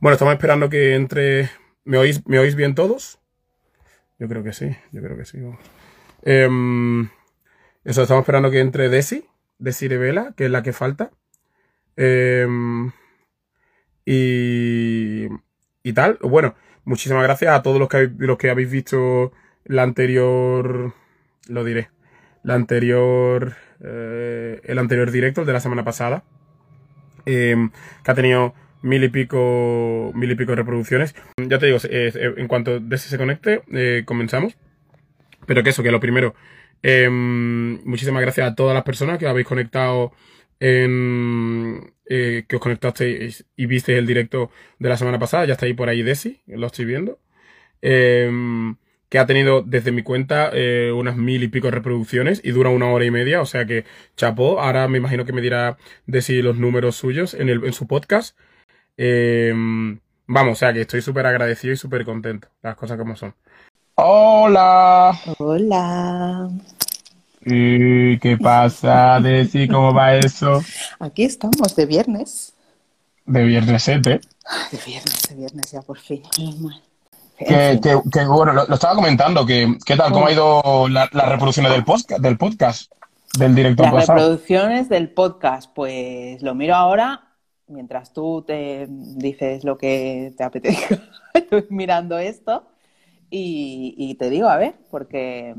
Bueno, estamos esperando que entre. ¿Me oís, ¿Me oís bien todos? Yo creo que sí, yo creo que sí. Em, eso, estamos esperando que entre Desi, Desi Vela, que es la que falta. Em, y, y tal. Bueno, muchísimas gracias a todos los que, los que habéis visto la anterior. Lo diré. La anterior. Eh, el anterior directo, el de la semana pasada. Em, que ha tenido mil y pico, mil y pico reproducciones. Ya te digo, en cuanto Desi se conecte, eh, comenzamos. Pero que eso, que lo primero, em, muchísimas gracias a todas las personas que habéis conectado en, eh, que os conectasteis y visteis el directo de la semana pasada. Ya está ahí por ahí Desi, lo estoy viendo. Em, que ha tenido desde mi cuenta eh, unas mil y pico reproducciones y dura una hora y media, o sea que chapó. Ahora me imagino que me dirá Desi los números suyos en, el, en su podcast. Em, vamos, o sea que estoy súper agradecido y súper contento, las cosas como son. Hola. Hola. ¿Y qué pasa, Desi? ¿Cómo va eso? Aquí estamos, de viernes. De viernes, ¿eh? De viernes, de viernes ya por fin. Que, que, bueno, lo, estaba comentando, que qué tal, cómo ha ido las reproducciones del podcast, del podcast, del directo Las reproducciones del podcast, pues lo miro ahora mientras tú te dices lo que te apetezca. Estoy mirando esto y, te digo, a ver, porque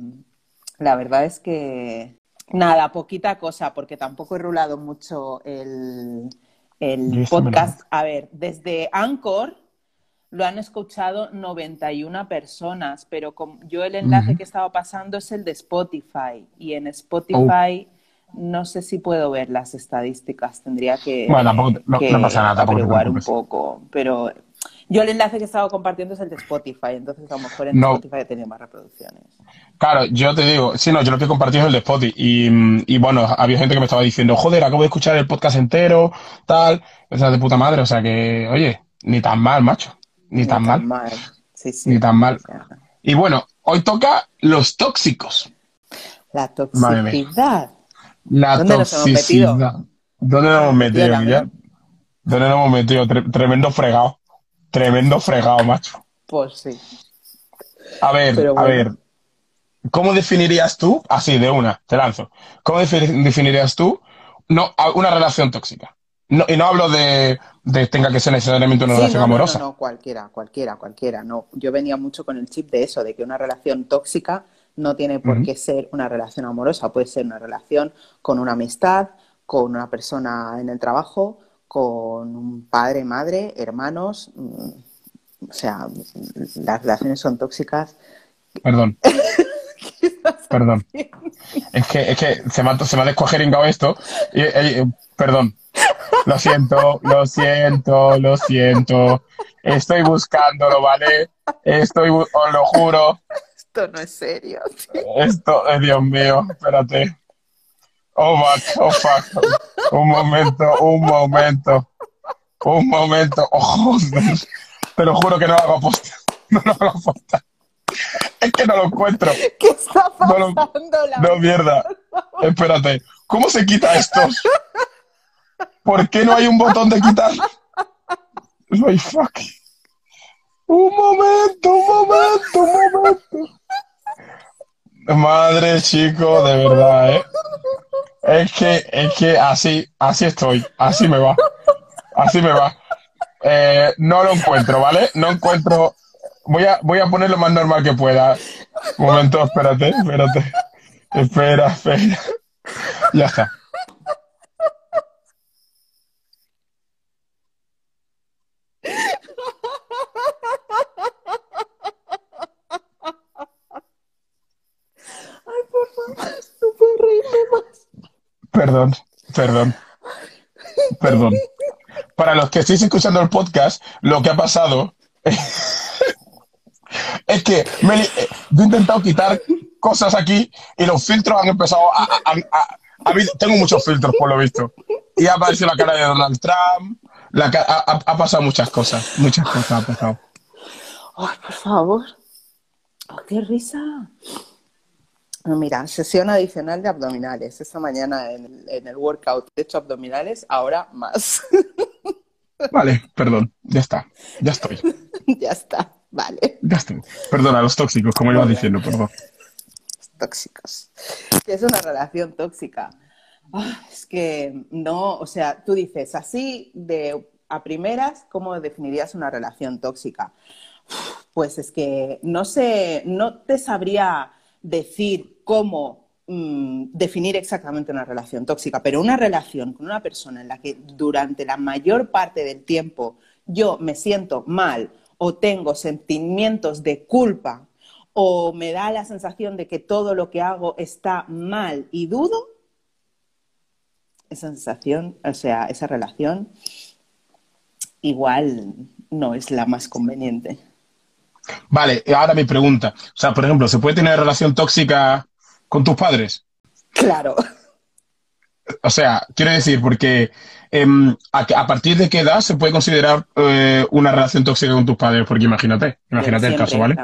la verdad es que nada, poquita cosa, porque tampoco he rulado mucho el, el podcast. A ver, desde Anchor lo han escuchado 91 personas, pero yo el enlace que estaba pasando es el de Spotify y en Spotify no sé si puedo ver las estadísticas, tendría que, bueno, tampoco, no, pasa nada, averiguar un poco, pero yo el enlace que estaba compartiendo es el de Spotify, entonces a lo mejor en Spotify tenía más reproducciones. Claro, yo te digo, sí, no, yo lo que he compartido es el de Spotify. Y, bueno, había gente que me estaba diciendo, joder, acabo de escuchar el podcast entero, tal, esa de puta madre, o sea que, oye, ni tan mal, macho, ni, tan, mal. Sí, sí, ni tan mal. Y bueno, hoy toca los tóxicos. La toxicidad. La ¿Dónde toxicidad. Nos hemos metido? ¿Dónde nos hemos metido, ya? ¿Dónde nos hemos metido? tremendo fregado. Tremendo fregado, macho. Pues sí. A ver, a ver. ¿Cómo definirías tú, así de una, te lanzo, ¿cómo definirías tú no, una relación tóxica? No, y no hablo de, de tenga que ser necesariamente una relación amorosa. No, no, cualquiera, cualquiera, cualquiera. No, yo venía mucho con el chip de eso, de que una relación tóxica no tiene por qué ser una relación amorosa, puede ser una relación con una amistad, con una persona en el trabajo, con un padre, madre, hermanos. Mm, o sea, las relaciones son tóxicas. Perdón. Perdón. Es que, es que se me ha, se me ha esto. perdón. Lo siento, lo siento, lo siento. Estoy buscándolo, ¿vale? Estoy, os lo juro. Esto no es serio. Esto, es Dios mío, espérate. Oh, fuck, oh, fuck. Un momento, un momento. Un momento. Oh, Te lo juro que no lo hago aposta. No lo hago aposta. Es que no lo encuentro. ¿Qué está pasando? No, mierda. Espérate. ¿Cómo se quita esto? ¿Por qué no hay un botón de quitar? No hay fuck. Un momento, un momento, un momento. Madre, chico, de verdad, ¿eh? Es que, es que así, así estoy, así me va, así me va. Eh, no lo encuentro, ¿vale? No encuentro. Voy a, voy a poner lo más normal que pueda. Un momento, espérate, espérate. Espera, espera. Ya está. Perdón, perdón, perdón. Para los que estéis escuchando el podcast, lo que ha pasado es que me, he intentado quitar cosas aquí y los filtros han empezado a, tengo muchos filtros por lo visto. Y ha aparecido la cara de Donald Trump, ha, ha, pasado muchas cosas, muchas cosas ha pasado. Ay, por favor. Oh, qué risa. Mira, sesión adicional de abdominales. Esta mañana en el, workout he hecho abdominales, ahora más. Vale, perdón, ya está, ya estoy. ya está, vale. Ya estoy. Perdona, los tóxicos, como ibas diciendo, perdón. Tóxicos. ¿Qué es una relación tóxica? Ah, es que no, o sea, tú dices así de a primeras, ¿cómo definirías una relación tóxica? Pues es que no sé, no te sabría decir cómo mm, definir exactamente una relación tóxica, pero una relación con una persona en la que durante la mayor parte del tiempo yo me siento mal o tengo sentimientos de culpa o me da la sensación de que todo lo que hago está mal y dudo, esa sensación, o sea, esa relación igual no es la más conveniente. Vale, ahora mi pregunta. O sea, por ejemplo, ¿se puede tener relación tóxica con tus padres? Claro. O sea, quiero decir, porque em, a, partir de qué edad se puede considerar eh, una relación tóxica con tus padres? Porque imagínate, imagínate el caso, ¿vale?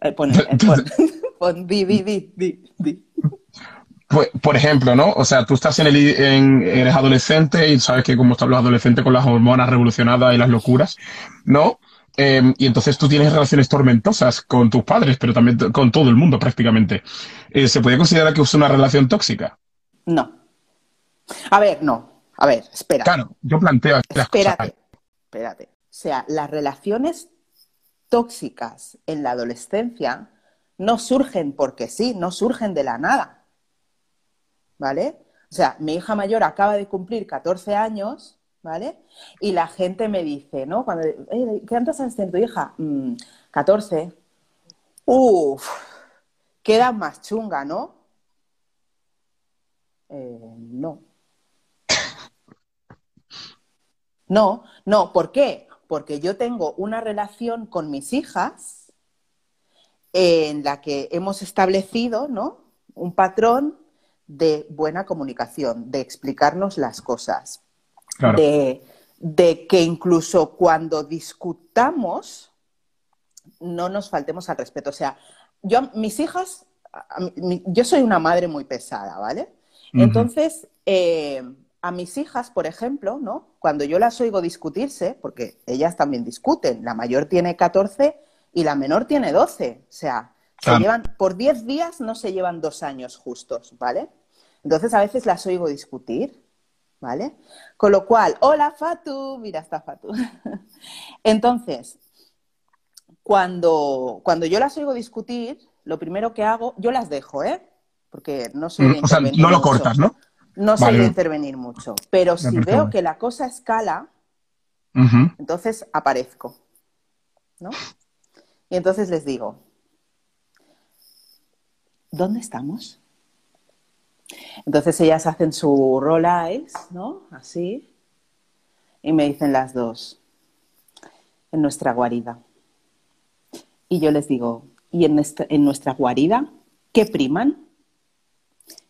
Eh, pon, pon, di, di, di, Pues, por ejemplo, ¿no? O sea, tú estás en el, en, eres adolescente y sabes que como están los adolescentes con las hormonas revolucionadas y las locuras, ¿no? Em, y entonces tú tienes relaciones tormentosas con tus padres, pero también con todo el mundo prácticamente. Eh, ¿Se puede considerar que es una relación tóxica? No. A ver, no. A ver, espera. Claro, yo planteo. Espérate, espérate. O sea, las relaciones tóxicas en la adolescencia no surgen porque sí, no surgen de la nada. ¿Vale? O sea, mi hija mayor acaba de cumplir 14 años ¿vale? Y la gente me dice, ¿no? Cuando, ¿cuántos años tiene tu hija? 14. Mm, Uf, queda más chunga, ¿no? Eh, no. No, no, ¿por qué? Porque yo tengo una relación con mis hijas en la que hemos establecido, ¿no? Un patrón de buena comunicación, de explicarnos las cosas de, que incluso cuando discutamos no nos faltemos al respeto. O sea, yo, mis hijas, yo soy una madre muy pesada, ¿vale? Entonces, eh, a mis hijas, por ejemplo, ¿no? Cuando yo las oigo discutirse, porque ellas también discuten, la mayor tiene 14 y la menor tiene 12, o sea, se llevan, por 10 días no se llevan dos años justos, ¿vale? Entonces a veces las oigo discutir ¿vale? Con lo cual, hola Fatu, mira, está Fatu. Entonces, cuando, cuando yo las oigo discutir, lo primero que hago, yo las dejo, ¿eh? Porque no soy de mm, O sea, no lo cortas, ¿no? No soy de intervenir mucho. Pero si veo que la cosa escala, entonces aparezco, ¿no? Y entonces les digo, ¿dónde estamos? Entonces ellas hacen su roll eyes, ¿no? Así. Y me dicen las dos, en nuestra guarida. Y yo les digo, ¿y en, nuestra guarida qué priman?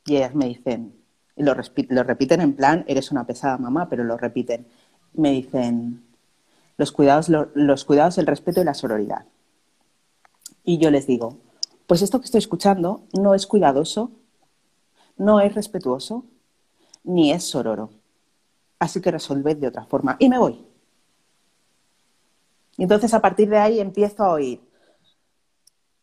Y ellas me dicen, lo, lo repiten en plan, eres una pesada mamá, pero lo repiten. Me dicen, los cuidados, los cuidados, el respeto y la sororidad. Y yo les digo, pues esto que estoy escuchando no es cuidadoso, no es respetuoso ni es sororo. Así que resolved de otra forma. Y me voy. Y entonces a partir de ahí empiezo a oír,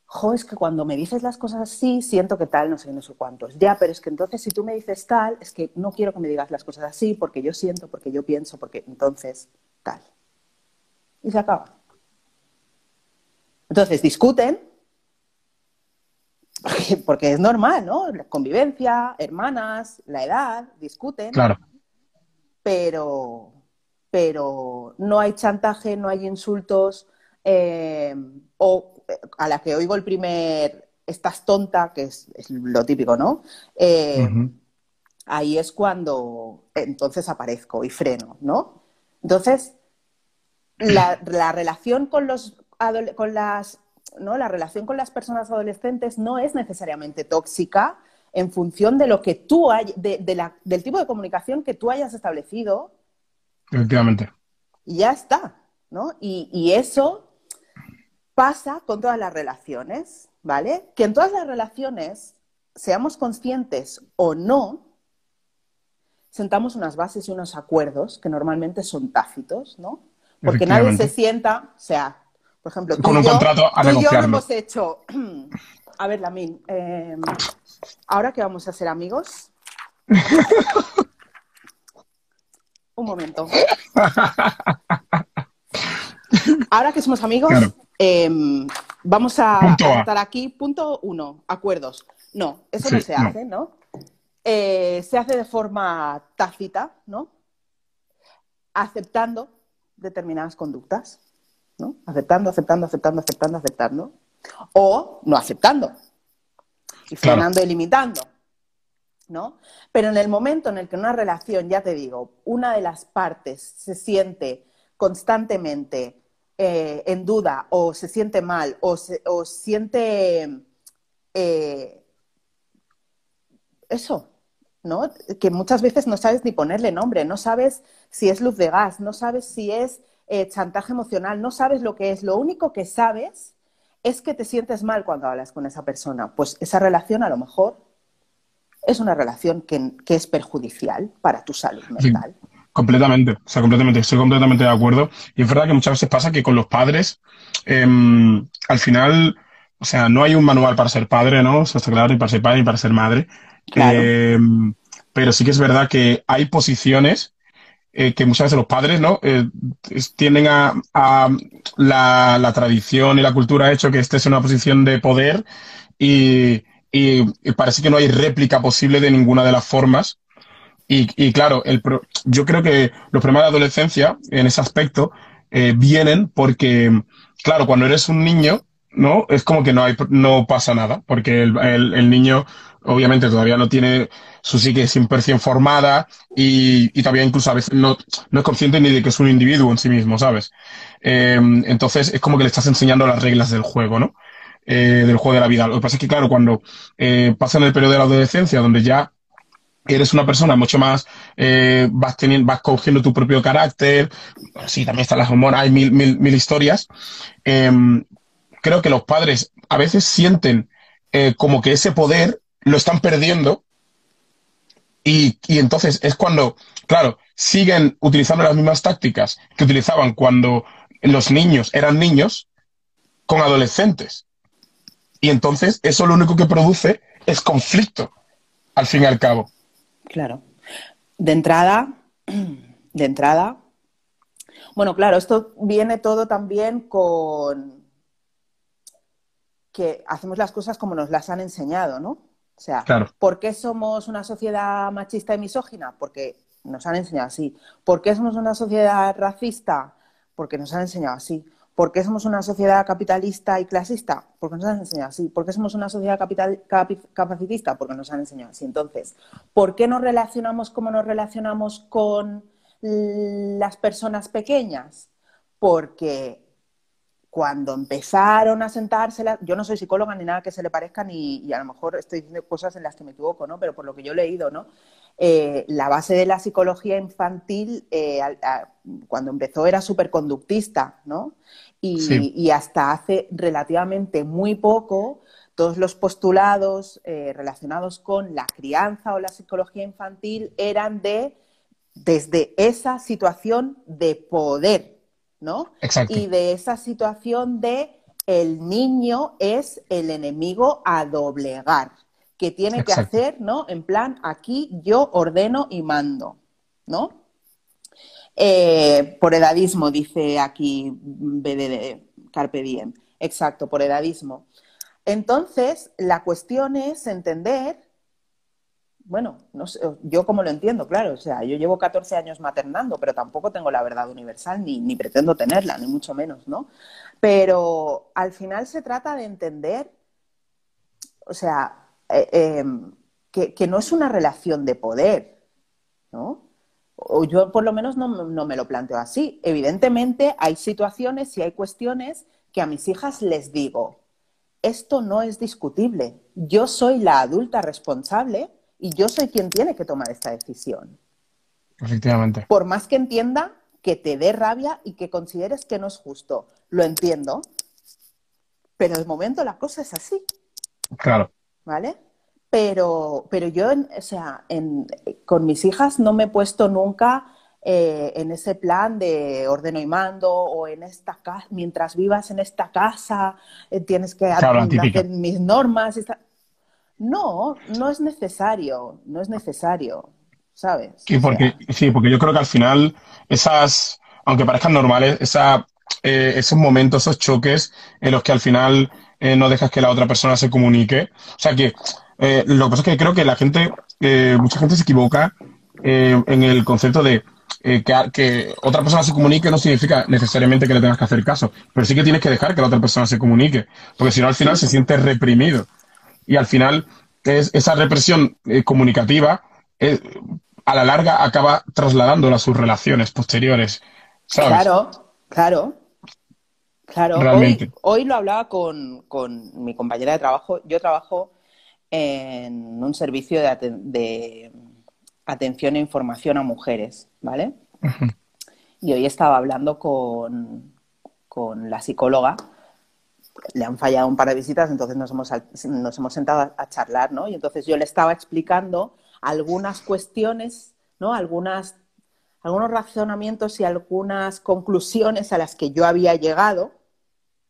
jo, es que cuando me dices las cosas así, siento que tal, no sé, no sé cuántos. Ya, pero es que entonces si tú me dices tal, es que no quiero que me digas las cosas así, porque yo siento, porque yo pienso, porque entonces tal. Y se acaba. Entonces discuten, porque es normal, ¿no? La convivencia, hermanas, la edad, discuten. Claro. Pero, pero no hay chantaje, no hay insultos, eh, o eh, a la que oigo el primer estás tonta, que es, lo típico, ¿no? Eh, ahí es cuando entonces aparezco y freno, ¿no? Entonces, la, la relación con los con las ¿no? La relación con las personas adolescentes no es necesariamente tóxica en función de lo que tú hay, del tipo de comunicación que tú hayas establecido. Efectivamente. Y ya está, ¿no? Y, eso pasa con todas las relaciones, ¿vale? Que en todas las relaciones, seamos conscientes o no, sentamos unas bases y unos acuerdos que normalmente son tácitos, ¿no? Porque nadie se sienta, o sea, por ejemplo, tú Con un yo, contrato a tú y yo hemos hecho, a ver, Lamin, eh, ahora que vamos a ser amigos, un momento. Ahora que somos amigos, Claro. eh, vamos a estar aquí. Punto uno, acuerdos. No, eso Sí, no se no. hace, ¿no? Eh, se hace de forma tácita, ¿no? Aceptando determinadas conductas, ¿no? Aceptando, aceptando, aceptando, aceptando, aceptando. O no aceptando. Y frenando y limitando. ¿no? Pero en el momento en el que una relación, ya te digo, una de las partes se siente constantemente eh, en duda o se siente mal o, se, o siente eh, eso, ¿no? Que muchas veces no sabes ni ponerle nombre, no sabes si es luz de gas, no sabes si es eh, chantaje emocional, no sabes lo que es. Lo único que sabes es que te sientes mal cuando hablas con esa persona. Pues esa relación a lo mejor es una relación que, que es perjudicial para tu salud Sí. mental. Completamente, o sea, completamente, estoy completamente de acuerdo. Y es verdad que muchas veces pasa que con los padres, em, al final, o sea, no hay un manual para ser padre, ¿no? Eso está claro, ni para ser padre, ni para ser madre. Claro. Em, pero sí que es verdad que hay posiciones eh, que muchas veces los padres, ¿no? Eh, a, a la, la tradición y la cultura ha hecho que esta es una posición de poder y, y- y parece que no hay réplica posible de ninguna de las formas. Y, y claro, el pro- yo creo que los problemas de adolescencia en ese aspecto eh, vienen porque, claro, cuando eres un niño, ¿no? Es como que no hay, no pasa nada, porque el, el- el niño obviamente todavía no tiene su psique 100% formada y, y todavía incluso a veces no, no es consciente ni de que es un individuo en sí mismo, ¿sabes? Eh, entonces es como que le estás enseñando las reglas del juego, ¿no? Eh, del juego de la vida. Lo que pasa es que, claro, cuando eh, pasa en el periodo de la adolescencia, donde ya eres una persona mucho más, eh, vas teniendo, vas cogiendo tu propio carácter, sí, también están las hormonas, hay mil, mil, mil historias. Creo que los padres a veces sienten eh, como que ese poder lo están perdiendo y, y entonces es cuando, claro, siguen utilizando las mismas tácticas que utilizaban cuando los niños eran niños con adolescentes. Y entonces eso lo único que produce es conflicto, al fin y al cabo. Claro. De entrada, de entrada. Bueno, claro, esto viene todo también con que hacemos las cosas como nos las han enseñado, ¿no? O sea, Claro. ¿por qué somos una sociedad machista y misógina? Porque nos han enseñado así. ¿Por qué somos una sociedad racista? Porque nos han enseñado así. ¿Por qué somos una sociedad capitalista y clasista? Porque nos han enseñado así. ¿Por qué somos una sociedad capital, capi- capacitista? Porque nos han enseñado así. Entonces, ¿por qué nos relacionamos como nos relacionamos con las personas pequeñas? Porque cuando empezaron a sentarse, la- yo no soy psicóloga ni nada que se le parezca, ni, y a lo mejor estoy diciendo cosas en las que me equivoco, ¿no? Pero por lo que yo he leído, ¿no? Eh, la base de la psicología infantil, eh, a- cuando empezó, era superconductista, ¿no? Y, Sí. y hasta hace relativamente muy poco, todos los postulados eh, relacionados con la crianza o la psicología infantil eran de desde esa situación de poder, ¿no? Exacto. Y de esa situación de el niño es el enemigo a doblegar, que tiene que hacer, ¿no? En plan, aquí yo ordeno y mando, ¿no? Eh, por edadismo, dice aquí BDD, Carpe Diem. Exacto, por edadismo. Entonces, la cuestión es entender, bueno, no sé, yo como lo entiendo, claro, o sea, yo llevo 14 años maternando, pero tampoco tengo la verdad universal, ni, pretendo tenerla, ni mucho menos, ¿no? Pero al final se trata de entender, o sea, eh, eh, que, no es una relación de poder, ¿no? O yo por lo menos no, no me lo planteo así. Evidentemente hay situaciones y hay cuestiones que a mis hijas les digo, esto no es discutible. Yo soy la adulta responsable y yo soy quien tiene que tomar esta decisión. Efectivamente. Por más que entienda que te dé rabia y que consideres que no es justo. Lo entiendo. Pero de momento la cosa es así, Claro. ¿vale? pero, pero yo, o sea, con mis hijas no me he puesto nunca eh, en ese plan de ordeno y mando o en esta casa, mientras vivas en esta casa, eh, tienes que hacer mis normas. No, no es necesario, no es necesario, ¿sabes? Sí porque, sí, porque yo creo que al final esas, aunque parezcan normales, esa, eh, esos momentos, esos choques en los que al final no dejas que la otra persona se comunique. O sea que eh, lo que pasa es que creo que la gente, eh, mucha gente se equivoca eh, en el concepto de que, otra persona se comunique no significa necesariamente que le tengas que hacer caso, pero sí que tienes que dejar que la otra persona se comunique, porque si no al final se siente reprimido. Y al final es, esa represión comunicativa a la larga acaba trasladándola a sus relaciones posteriores. Claro, claro. Claro, hoy, hoy, lo hablaba con, con mi compañera de trabajo. Yo trabajo en un servicio de, atención e información a mujeres, ¿vale? Y hoy estaba hablando con, la psicóloga, le han fallado un par de visitas, entonces nos hemos, nos hemos sentado a, charlar, ¿no? Y entonces yo le estaba explicando algunas cuestiones, ¿no? Algunas, algunos razonamientos y algunas conclusiones a las que yo había llegado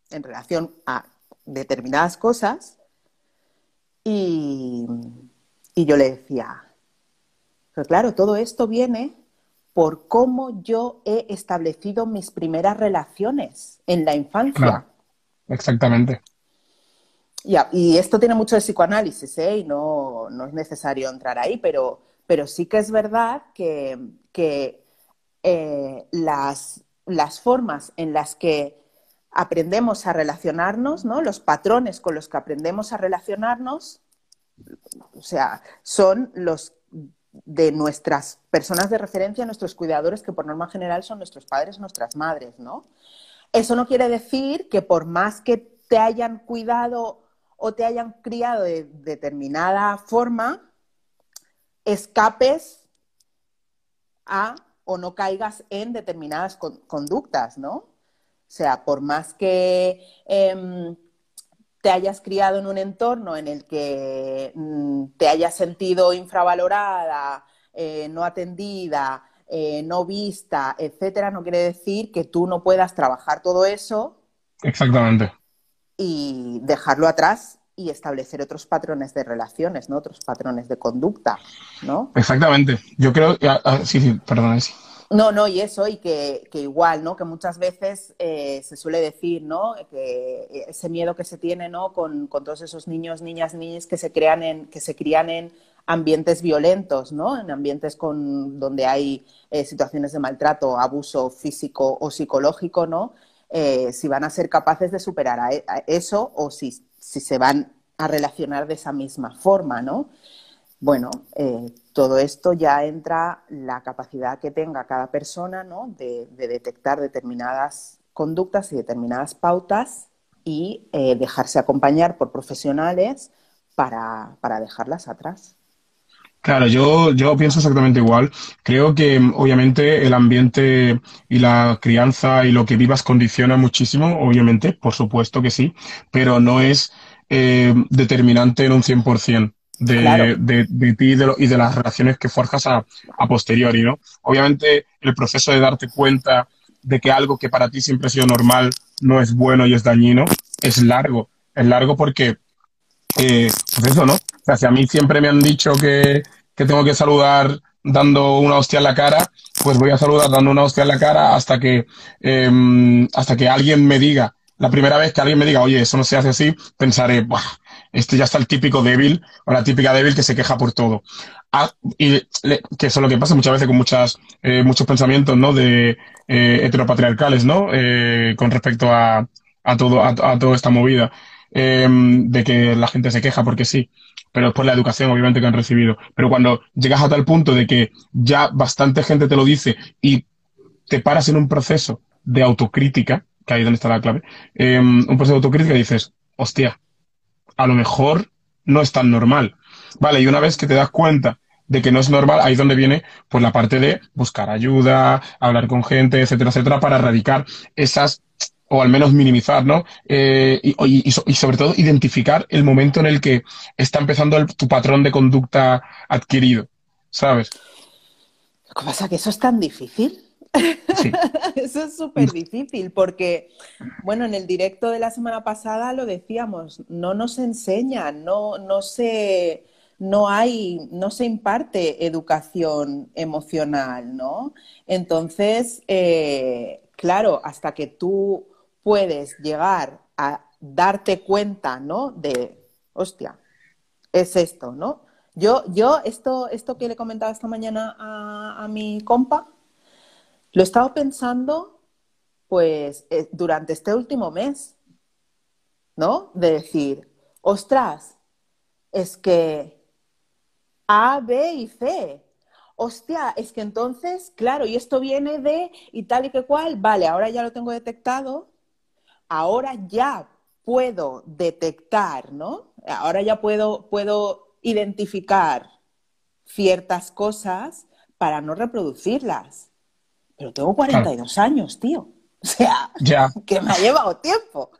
en relación a determinadas cosas y, yo le decía, pero claro, todo esto viene por cómo yo he establecido mis primeras relaciones en la infancia. Exactamente. y esto tiene mucho de psicoanálisis, ¿eh? y no, es necesario entrar ahí, pero, pero sí que es verdad que, eh, las, las formas en las que aprendemos a relacionarnos, ¿no? Los patrones con los que aprendemos a relacionarnos, o sea, son los de nuestras personas de referencia, nuestros cuidadores, que por norma general son nuestros padres, nuestras madres, ¿no? Eso no quiere decir que por más que te hayan cuidado o te hayan criado de determinada forma, escapes a o no caigas en determinadas conductas, ¿no? O sea, por más que em, te hayas criado en un entorno en el que mm, te hayas sentido infravalorada, eh, no atendida, eh, no vista, etcétera, no quiere decir que tú no puedas trabajar todo eso. Exactamente. Y dejarlo atrás y establecer otros patrones de relaciones, ¿no? Otros patrones de conducta, ¿no? Exactamente. Yo creo, ah, ah, sí, sí, perdón, sí. No, no, y eso, y que, igual, ¿no? Que muchas veces eh, se suele decir, ¿no? Que ese miedo que se tiene, ¿no? Con, todos esos niños, niñas, niñas que se crean en, que se crían en ambientes violentos, ¿no? En ambientes con, donde hay eh, situaciones de maltrato, abuso físico o psicológico, ¿no? Eh, si van a ser capaces de superar e, eso o si, se van a relacionar de esa misma forma, ¿no? Bueno, eh, todo esto ya entra la capacidad que tenga cada persona ¿no? de, detectar determinadas conductas y determinadas pautas y dejarse acompañar por profesionales para, dejarlas atrás. Claro, yo, yo pienso exactamente igual. Creo que obviamente el ambiente y la crianza y lo que vivas condiciona muchísimo, obviamente, por supuesto que sí, pero no es eh, determinante en un 100% de, de, de, ti y de, y de, las relaciones que forjas a, a, posteriori, ¿no? Obviamente, el proceso de darte cuenta de que algo que para ti siempre ha sido normal no es bueno y es dañino, es largo. Es largo porque, eh, pues eso, ¿no? Si a mí siempre me han dicho que, que tengo que saludar dando una hostia en la cara, pues voy a saludar dando una hostia en la cara hasta que, eh, hasta que alguien me diga, la primera vez que alguien me diga, oye, eso no se hace así, pensaré, Buah, este ya está el típico débil o la típica débil que se queja por todo. Ah, y que eso es lo que pasa muchas veces con muchas, eh, muchos pensamientos ¿no? de eh, heteropatriarcales ¿no? Eh, con respecto a, a, todo, a, toda esta movida. Em, de que la gente se queja porque sí, pero es por la educación obviamente que han recibido. Pero cuando llegas a tal punto de que ya bastante gente te lo dice y te paras en un proceso de autocrítica, que ahí es donde está la clave, em, un proceso de autocrítica dices, hostia, a lo mejor no es tan normal. Vale, y una vez que te das cuenta de que no es normal, ahí es donde viene pues la parte de buscar ayuda, hablar con gente, etcétera, etcétera, para erradicar esas o al menos minimizar, ¿no? Eh, y, sobre todo identificar el momento en el que está empezando tu patrón de conducta adquirido, ¿sabes? Lo que pasa es que eso es tan difícil. eso es súper difícil porque, bueno, en el directo de la semana pasada lo decíamos, no nos enseñan, no, no se no hay, no se imparte educación emocional, ¿no? Entonces, eh, claro, hasta que tú puedes llegar a darte cuenta, ¿no? De, hostia, es esto, ¿no? Yo, yo esto, esto que le comentaba esta mañana a, mi compa, lo he estado pensando, pues, eh, durante este último mes, ¿no? De decir, ostras, es que A, B y C. Hostia, es que entonces, claro, y esto viene de y tal y que cual, vale, ahora ya lo tengo detectado, ahora ya puedo detectar, ¿no? Ahora ya puedo, puedo identificar ciertas cosas para no reproducirlas. Pero tengo 42 años, tío. O sea, que me ha llevado tiempo.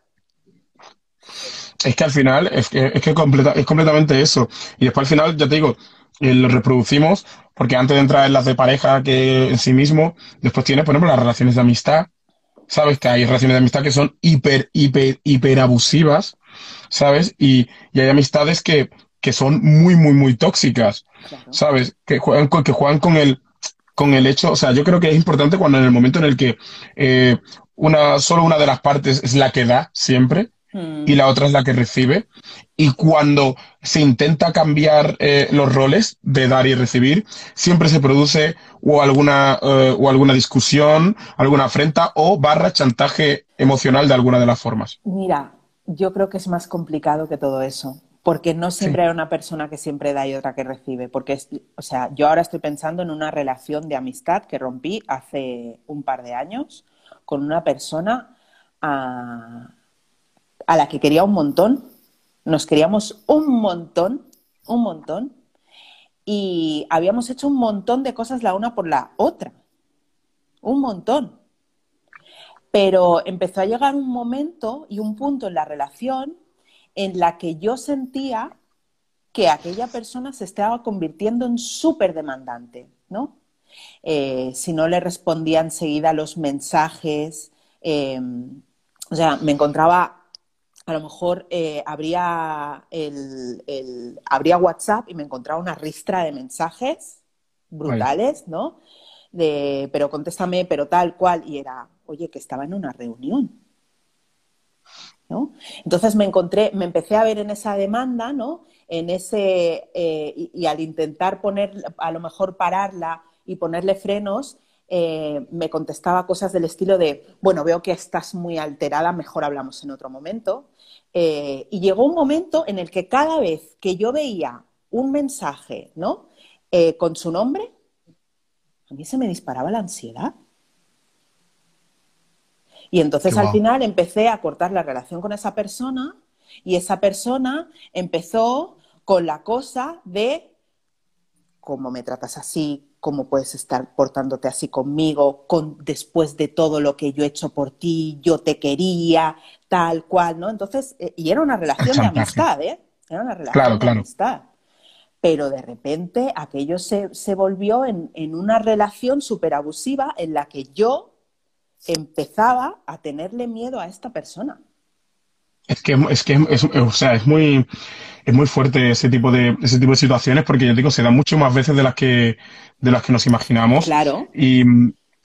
Es que al final, es que, es, que es completamente eso. Y después al final, ya te digo, eh, lo reproducimos porque antes de entrar en las de pareja que en sí mismo, después tienes, por ejemplo, las relaciones de amistad, ¿sabes? Que hay relaciones de amistad que son hiper, hiper, hiper abusivas, ¿sabes? Y, hay amistades que, que, son muy, muy, muy tóxicas, ¿sabes? Que juegan, con, que juegan con el, con el hecho, o sea, yo creo que es importante cuando en el momento en el que eh, una, solo una de las partes es la que da siempre, y la otra es la que recibe. Y cuando se intenta cambiar eh, los roles de dar y recibir, siempre se produce o alguna, eh, o alguna discusión, alguna afrenta o barra chantaje emocional de alguna de las formas. Mira, yo creo que es más complicado que todo eso. Porque no siempre hay una persona que siempre da y otra que recibe. Porque, o sea, yo ahora estoy pensando en una relación de amistad que rompí hace un par de años con una persona a, a la que quería un montón, nos queríamos un montón, un montón, y habíamos hecho un montón de cosas la una por la otra, un montón. Pero empezó a llegar un momento y un punto en la relación en la que yo sentía que aquella persona se estaba convirtiendo en súper demandante, ¿no? Eh, si no le respondía enseguida los mensajes, eh, o sea, me encontraba a lo mejor eh, habría, el, habría WhatsApp y me encontraba una ristra de mensajes brutales, ¿no? De, pero contéstame, pero tal cual, y era, oye, que estaba en una reunión. ¿No? Entonces me encontré, me empecé a ver en esa demanda, ¿no? En ese, eh, y, al intentar poner, a lo mejor pararla y ponerle frenos, eh, me contestaba cosas del estilo de, bueno, veo que estás muy alterada, mejor hablamos en otro momento. Eh, y llegó un momento en el que cada vez que yo veía un mensaje, ¿no? Eh, con su nombre, a mí se me disparaba la ansiedad. Y entonces al final empecé a cortar la relación con esa persona y esa persona empezó con la cosa de cómo me tratas así, cómo puedes estar portándote así conmigo, con, después de todo lo que yo he hecho por ti, yo te quería, tal cual, ¿no? Entonces, eh, y era una relación de amistad, ¿eh? Era una relación de amistad. Pero de repente aquello se, volvió en, una relación súper abusiva en la que yo empezaba a tenerle miedo a esta persona. Es que, es que o sea, es muy, es muy fuerte ese tipo de, ese tipo de situaciones porque yo digo, se da mucho más veces de las que, de las que nos imaginamos. Claro. Y,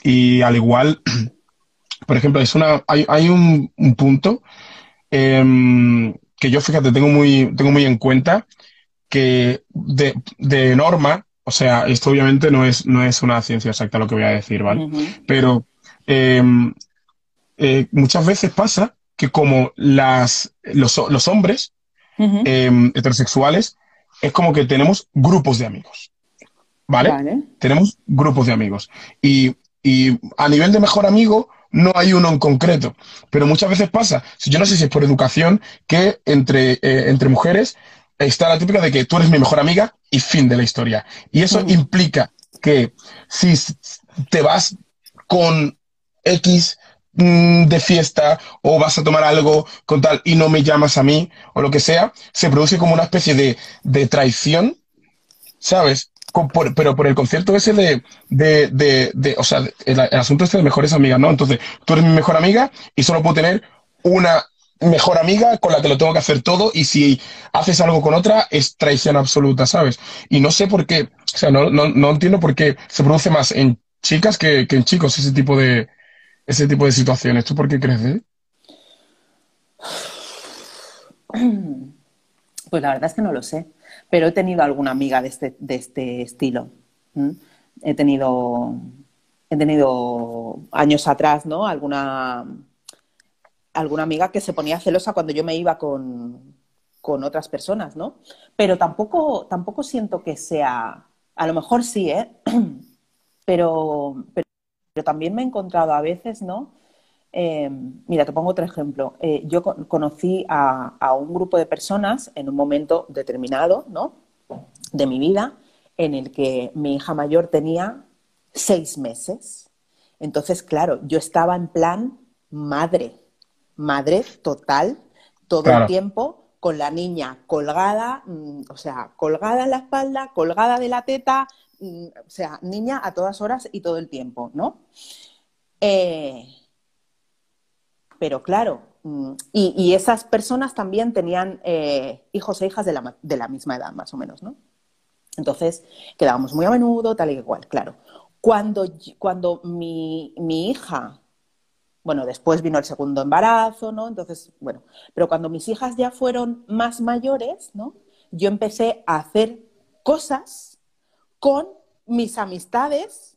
y al igual, por ejemplo, es una, hay, hay un, un punto em, que yo, fíjate, tengo muy, tengo muy en cuenta que de, de norma, o sea, esto obviamente no es, no es una ciencia exacta lo que voy a decir, ¿vale? Pero em, eh, muchas veces pasa que como las, los, los hombres em, heterosexuales, es como que tenemos grupos de amigos. ¿Vale? Tenemos grupos de amigos. Y, y, a nivel de mejor amigo, no hay uno en concreto. Pero muchas veces pasa, yo no sé si es por educación, que entre, eh, entre mujeres está la típica de que tú eres mi mejor amiga y fin de la historia. Y eso implica que si te vas con X mm, de fiesta o vas a tomar algo con tal y no me llamas a mí o lo que sea, se produce como una especie de, de traición, ¿sabes? pero por el concepto ese de, de, de, de o sea, el, asunto este de mejores amigas, ¿no? Entonces, tú eres mi mejor amiga y solo puedo tener una mejor amiga con la que lo tengo que hacer todo y si haces algo con otra es traición absoluta, ¿sabes? Y no sé por qué, o sea, no, no, no entiendo por qué se produce más en chicas que, que en chicos ese tipo de, ese tipo de situaciones. ¿Tú por qué crees? Pues la verdad es que no lo sé, pero he tenido alguna amiga de este, de este estilo. He tenido, he tenido años atrás, ¿no? Alguna, alguna amiga que se ponía celosa cuando yo me iba con, con otras personas, ¿no? Pero tampoco, tampoco siento que sea, a lo mejor sí, ¿eh? pero pero también me he encontrado a veces, ¿no? Eh, mira, te pongo otro ejemplo. Eh, yo conocí a, un grupo de personas en un momento determinado, ¿no? De mi vida, en el que mi hija mayor tenía seis meses. Entonces, claro, yo estaba en plan madre, madre total, todo el tiempo, con la niña colgada, mm, o sea, colgada en la espalda, colgada de la teta, o sea, niña a todas horas y todo el tiempo, ¿no? Eh, pero claro, mm, y, esas personas también tenían eh, hijos e hijas de la, misma edad, más o menos, ¿no? Entonces, quedábamos muy a menudo, tal y igual, claro. Cuando, cuando mi, mi hija, bueno, después vino el segundo embarazo, ¿no? Entonces, bueno, pero cuando mis hijas ya fueron más mayores, ¿no? Yo empecé a hacer cosas con mis amistades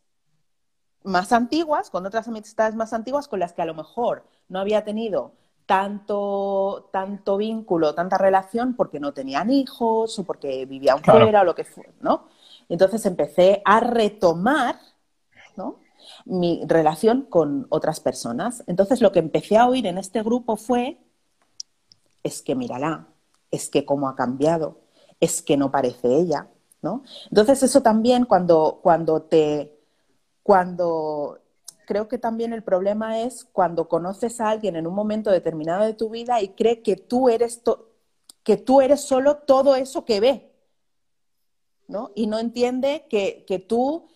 más antiguas, con otras amistades más antiguas con las que a lo mejor no había tenido tanto, tanto vínculo, tanta relación porque no tenían hijos o porque vivían fuera o lo que fuera, ¿no? Entonces empecé a retomar, ¿no? mi relación con otras personas. Entonces lo que empecé a oír en este grupo fue, es que mírala, es que cómo ha cambiado, es que no parece ella, entonces eso también cuando, cuando te, cuando creo que también el problema es cuando conoces a alguien en un momento determinado de tu vida y cree que tú eres, que tú eres solo todo eso que ve, ¿no? Y no entiende que, que tú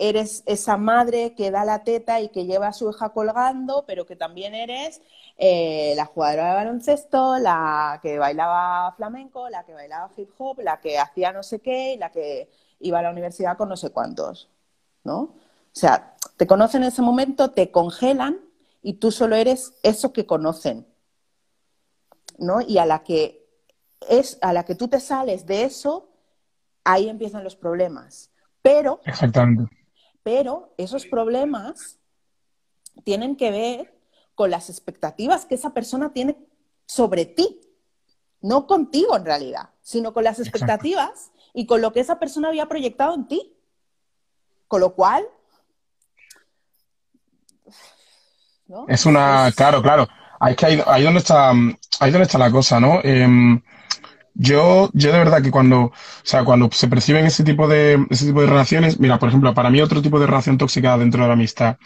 eres esa madre que da la teta y que lleva a su hija colgando, pero que también eres eh, la jugadora de baloncesto, la que bailaba flamenco, la que bailaba hip hop, la que hacía no sé qué y la que iba a la universidad con no sé cuántos, ¿no? O sea, te conocen en ese momento, te congelan y tú solo eres eso que conocen, ¿no? Y a la que es a la que tú te sales de eso, ahí empiezan los problemas. Pero pero esos problemas tienen que ver con las expectativas que esa persona tiene sobre ti, no contigo en realidad, sino con las expectativas y con lo que esa persona había proyectado en ti. Con lo cual... Es una, claro, claro. Es que ahí, donde está, ahí donde está la cosa, ¿no? Em, yo, yo de verdad que cuando, o sea, cuando se perciben ese tipo de, ese tipo de relaciones, mira, por ejemplo, para mí otro tipo de relación tóxica dentro de la amistad,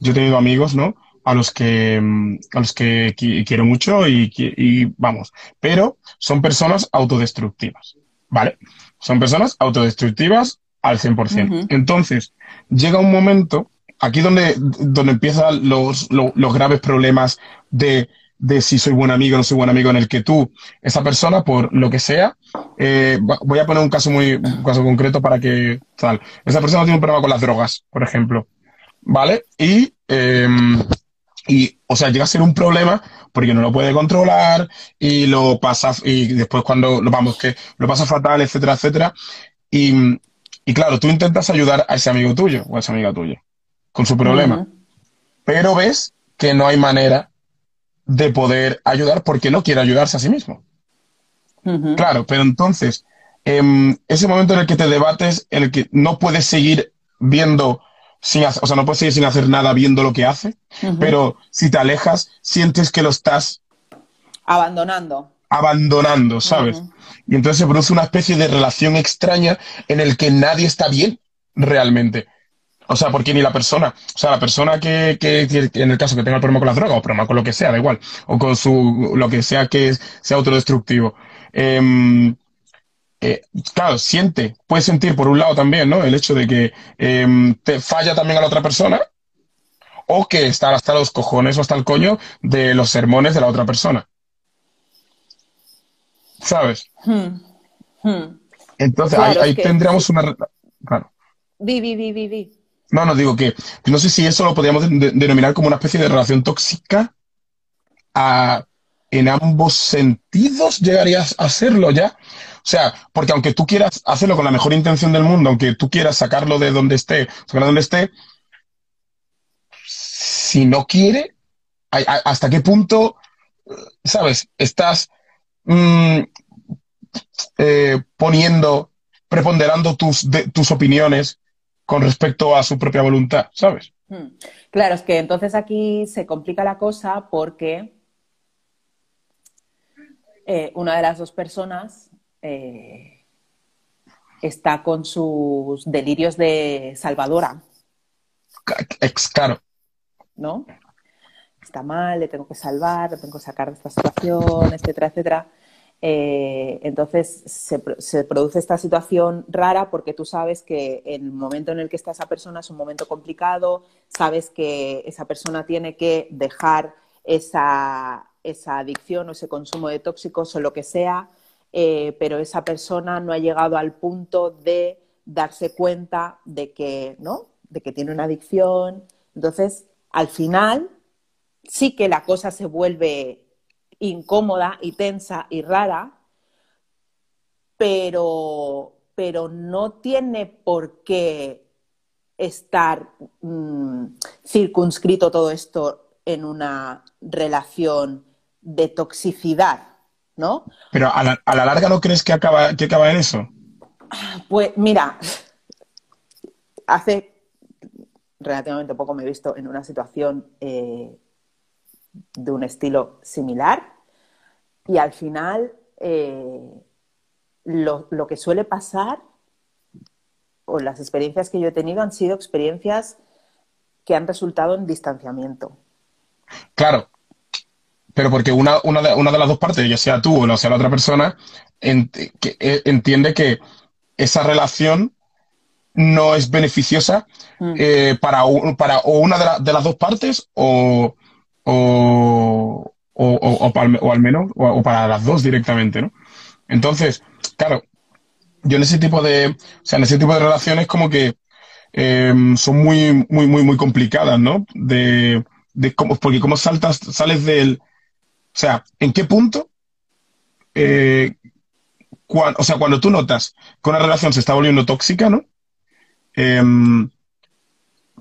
yo he tenido amigos, ¿no? A los que, mm, a los que quiero mucho y, y vamos, pero son personas autodestructivas, ¿vale? Son personas autodestructivas al 100%. Entonces, llega un momento, aquí donde, donde empiezan los, los, los graves problemas de de si soy buen amigo o no soy buen amigo, en el que tú, esa persona, por lo que sea, eh, voy a poner un caso muy, un caso concreto para que tal. Esa persona tiene un problema con las drogas, por ejemplo. ¿Vale? Y, em, y, o sea, llega a ser un problema porque no lo puede controlar y lo pasa, y después cuando lo vamos, que lo pasa fatal, etcétera, etcétera. Y, y claro, tú intentas ayudar a ese amigo tuyo o a esa amiga tuya con su problema. Pero ves que no hay manera de poder ayudar porque no quiere ayudarse a sí mismo. Claro, pero entonces, em, ese momento en el que te debates, en el que no puedes seguir viendo, sin o sea, no puedes seguir sin hacer nada viendo lo que hace, pero si te alejas, sientes que lo estás abandonando. Abandonando, ¿sabes? Y entonces se produce una especie de relación extraña en el que nadie está bien realmente. O sea, porque ni la persona, o sea, la persona que, que, en el caso que tenga el problema con la droga o problema con lo que sea, da igual, o con su, lo que sea que sea autodestructivo, em, eh, claro, siente, puede sentir por un lado también, ¿no? El hecho de que em, te falla también a la otra persona, o que está hasta los cojones o hasta el coño de los sermones de la otra persona. ¿Sabes? Hmm. Hmm. Entonces, ahí, tendríamos una... Claro. Vi, vi, vi, vi, No, no, digo que no sé si eso lo podríamos denominar como una especie de relación tóxica en ambos sentidos, llegarías a serlo ya. O sea, porque aunque tú quieras hacerlo con la mejor intención del mundo, aunque tú quieras sacarlo de donde esté, sacarlo de donde esté, si no quiere, ¿hasta qué punto, sabes, estás mm, eh, poniendo, preponderando tus, tus opiniones con respecto a su propia voluntad, ¿sabes? Hmm. Claro, es que entonces aquí se complica la cosa porque eh, una de las dos personas eh, está con sus delirios de salvadora. Claro. ¿No? Está mal, le tengo que salvar, le tengo que sacar de esta situación, etcétera, etcétera. Eh, entonces se, produce esta situación rara porque tú sabes que el momento en el que está esa persona es un momento complicado, sabes que esa persona tiene que dejar esa, adicción o ese consumo de tóxicos o lo que sea, eh, pero esa persona no ha llegado al punto de darse cuenta de que, ¿no? de que tiene una adicción. Entonces, al final, sí que la cosa se vuelve incómoda y tensa y rara, pero, pero no tiene por qué estar mm, circunscrito todo esto en una relación de toxicidad, ¿no? Pero a la, larga no crees que acaba, que acaba en eso. Pues mira, hace relativamente poco me he visto en una situación eh, de un estilo similar y al final eh, lo, que suele pasar o las experiencias que yo he tenido han sido experiencias que han resultado en distanciamiento. Claro, pero porque una, una, de, una de las dos partes, ya sea tú o sea la otra persona, que, eh, entiende que esa relación no es beneficiosa mm. eh, para, para o una de, las dos partes o, o, o, al menos, o, para las dos directamente, ¿no? Entonces, claro, yo en ese tipo de, o sea, en ese tipo de relaciones como que em, son muy, muy, muy, muy complicadas, ¿no? De, de cómo, porque cómo saltas, sales del, o sea, ¿en qué punto? Eh, o sea, cuando tú notas que una relación se está volviendo tóxica, ¿no? Em,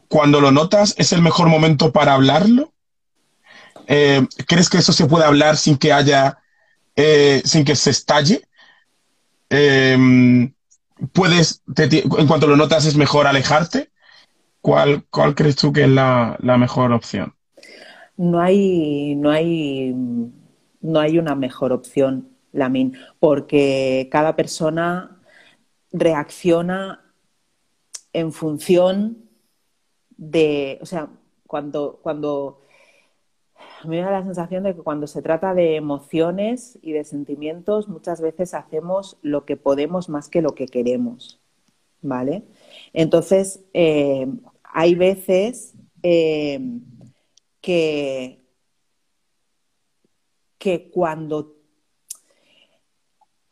cuando lo notas, ¿es el mejor momento para hablarlo? Eh, ¿Crees que eso se puede hablar sin que haya, eh, sin que se estalle? Em, ¿Puedes, en cuanto lo notas, es mejor alejarte? ¿Cuál, cuál crees tú que es la, mejor opción? No hay, no hay, no hay una mejor opción, Lamin, porque cada persona reacciona en función de, o sea, cuando, cuando me da la sensación de que cuando se trata de emociones y de sentimientos, muchas veces hacemos lo que podemos más que lo que queremos, ¿vale? Entonces, eh, hay veces eh, que, que cuando,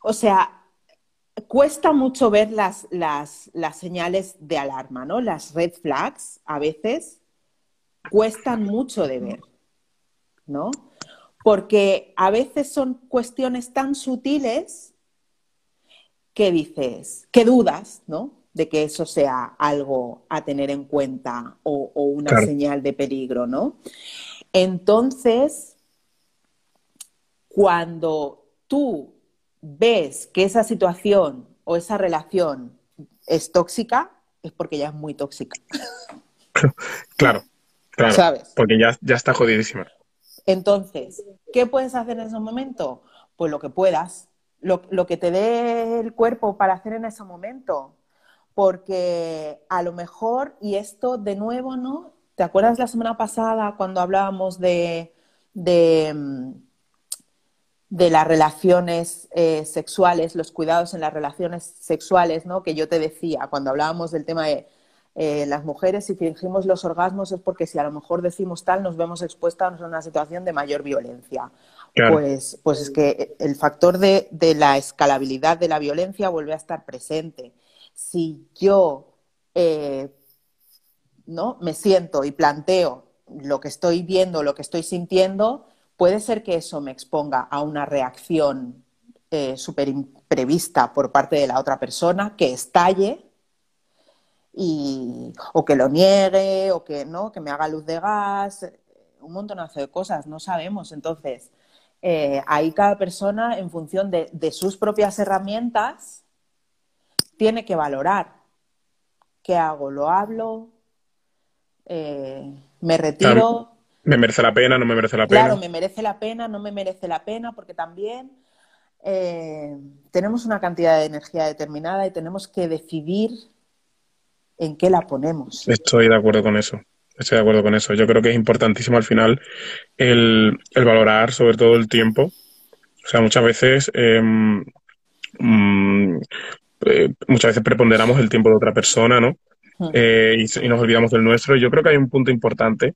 o sea, cuesta mucho ver las, las, las señales de alarma, ¿no? Las red flags a veces cuestan mucho de ver. ¿No? Porque a veces son cuestiones tan sutiles que dices, que dudas, ¿no? De que eso sea algo a tener en cuenta o, una señal de peligro, ¿no? Entonces, cuando tú ves que esa situación o esa relación es tóxica, es porque ya es muy tóxica. Claro, claro. ¿Sabes? Porque ya, ya está jodidísima. Entonces, ¿qué puedes hacer en ese momento? Pues lo que puedas, lo, que te dé el cuerpo para hacer en ese momento. porque a lo mejor, y esto de nuevo, ¿no? ¿Te acuerdas la semana pasada cuando hablábamos de, de, mm, las relaciones eh, sexuales, los cuidados en las relaciones sexuales, ¿no? Que yo te decía cuando hablábamos del tema de eh, las mujeres, si fingimos los orgasmos es porque si a lo mejor decimos tal, nos vemos expuestas a una situación de mayor violencia. Pues, pues es que el factor de, la escalabilidad de la violencia vuelve a estar presente. Si yo eh, ¿no? me siento y planteo lo que estoy viendo, lo que estoy sintiendo, puede ser que eso me exponga a una reacción eh, súper imprevista por parte de la otra persona, que estalle y, o que lo niegue, o que, ¿no? que me haga luz de gas, un montonazo de cosas, no sabemos. Entonces, eh, ahí cada persona, en función de, sus propias herramientas, tiene que valorar qué hago, lo hablo, eh, me retiro. me merece la pena, no me merece la pena. Claro, me merece la pena, no me merece la pena, porque también eh, tenemos una cantidad de energía determinada y tenemos que decidir en qué la ponemos. Estoy de acuerdo con eso. Estoy de acuerdo con eso. Yo creo que es importantísimo al final el, valorar sobre todo el tiempo. O sea, muchas veces em, mm, eh, muchas veces preponderamos el tiempo de otra persona, ¿no? Eh, y, nos olvidamos del nuestro. Y yo creo que hay un punto importante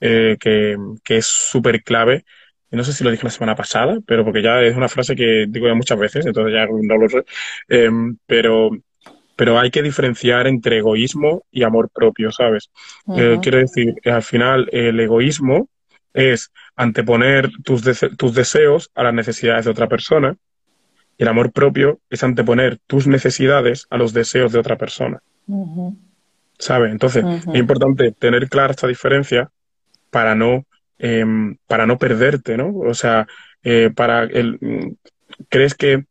eh, que, es súper clave. Y no sé si lo dije la semana pasada, pero porque ya es una frase que digo ya muchas veces, entonces ya no lo sé. Em, pero pero hay que diferenciar entre egoísmo y amor propio, ¿sabes? Eh, quiero decir, al final el egoísmo es anteponer tus, tus deseos a las necesidades de otra persona y el amor propio es anteponer tus necesidades a los deseos de otra persona. ¿Sabes? Entonces, es importante tener clara esta diferencia para no, em, para no perderte, ¿no? O sea, eh, para el, ¿crees que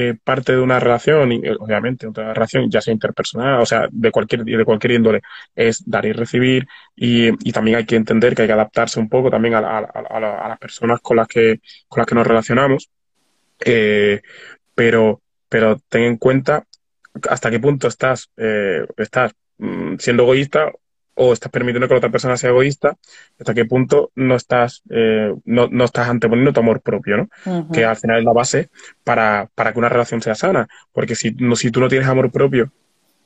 eh, parte de una relación, y, eh, obviamente, otra relación, ya sea interpersonal, o sea, de cualquier, de cualquier índole, es dar y recibir, y, también hay que entender que hay que adaptarse un poco también a, las personas con las que, con las que nos relacionamos, eh, pero, pero ten en cuenta hasta qué punto estás, estás mm, siendo egoísta o estás permitiendo que la otra persona sea egoísta, hasta qué punto no estás, eh, no, no, estás anteponiendo tu amor propio, ¿no? Que al final es la base para, para, que una relación sea sana. Porque si, no, si tú no tienes amor propio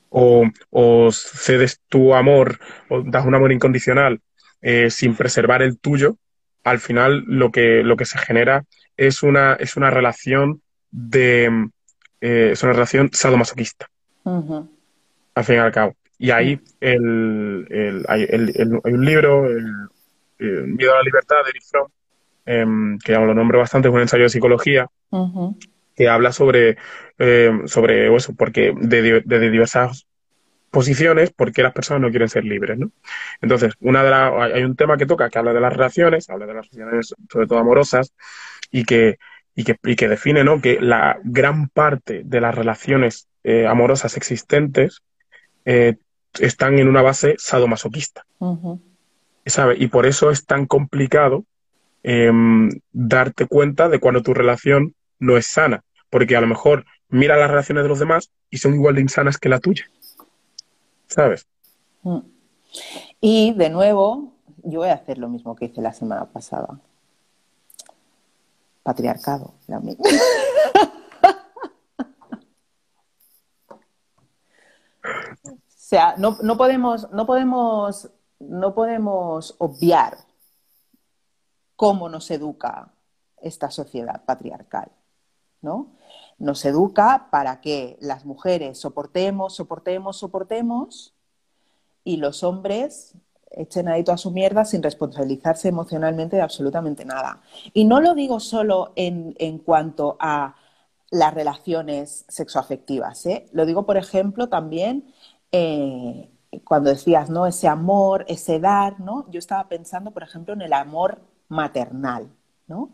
o, o cedes tu amor o das un amor incondicional eh, sin preservar el tuyo, al final lo que, lo que se genera es una, es una relación de eh, es una relación sadomasoquista. Al fin y al cabo. Y ahí el, hay, un libro, el, Miedo a la Libertad de Eric Fromm, em, que ya lo nombro bastante, es un ensayo de psicología, que habla sobre, em, sobre eso, porque de, de, diversas posiciones, por qué las personas no quieren ser libres, ¿no? Entonces, una de hay un tema que toca que habla de las relaciones, habla de las relaciones sobre todo amorosas, y que, y que, y que define, ¿no? Que la gran parte de las relaciones eh, amorosas existentes eh, están en una base sadomasoquista. ¿Sabe? Y por eso es tan complicado em, darte cuenta de cuando tu relación no es sana. Porque a lo mejor mira las relaciones de los demás y son igual de insanas que la tuya. ¿Sabes? Mm. Y de nuevo, yo voy a hacer lo mismo que hice la semana pasada. Patriarcado. La O sea, no, podemos, no, podemos, no podemos obviar cómo nos educa esta sociedad patriarcal, ¿no? Nos educa para que las mujeres soportemos, soportemos, soportemos y los hombres echen ahí toda su mierda sin responsabilizarse emocionalmente de absolutamente nada. Y no lo digo solo en, en cuanto a las relaciones sexoafectivas, ¿eh? lo digo, por ejemplo, también eh, cuando decías, ¿no? Ese amor, ese dar, ¿no? Yo estaba pensando, por ejemplo, en el amor maternal, ¿no?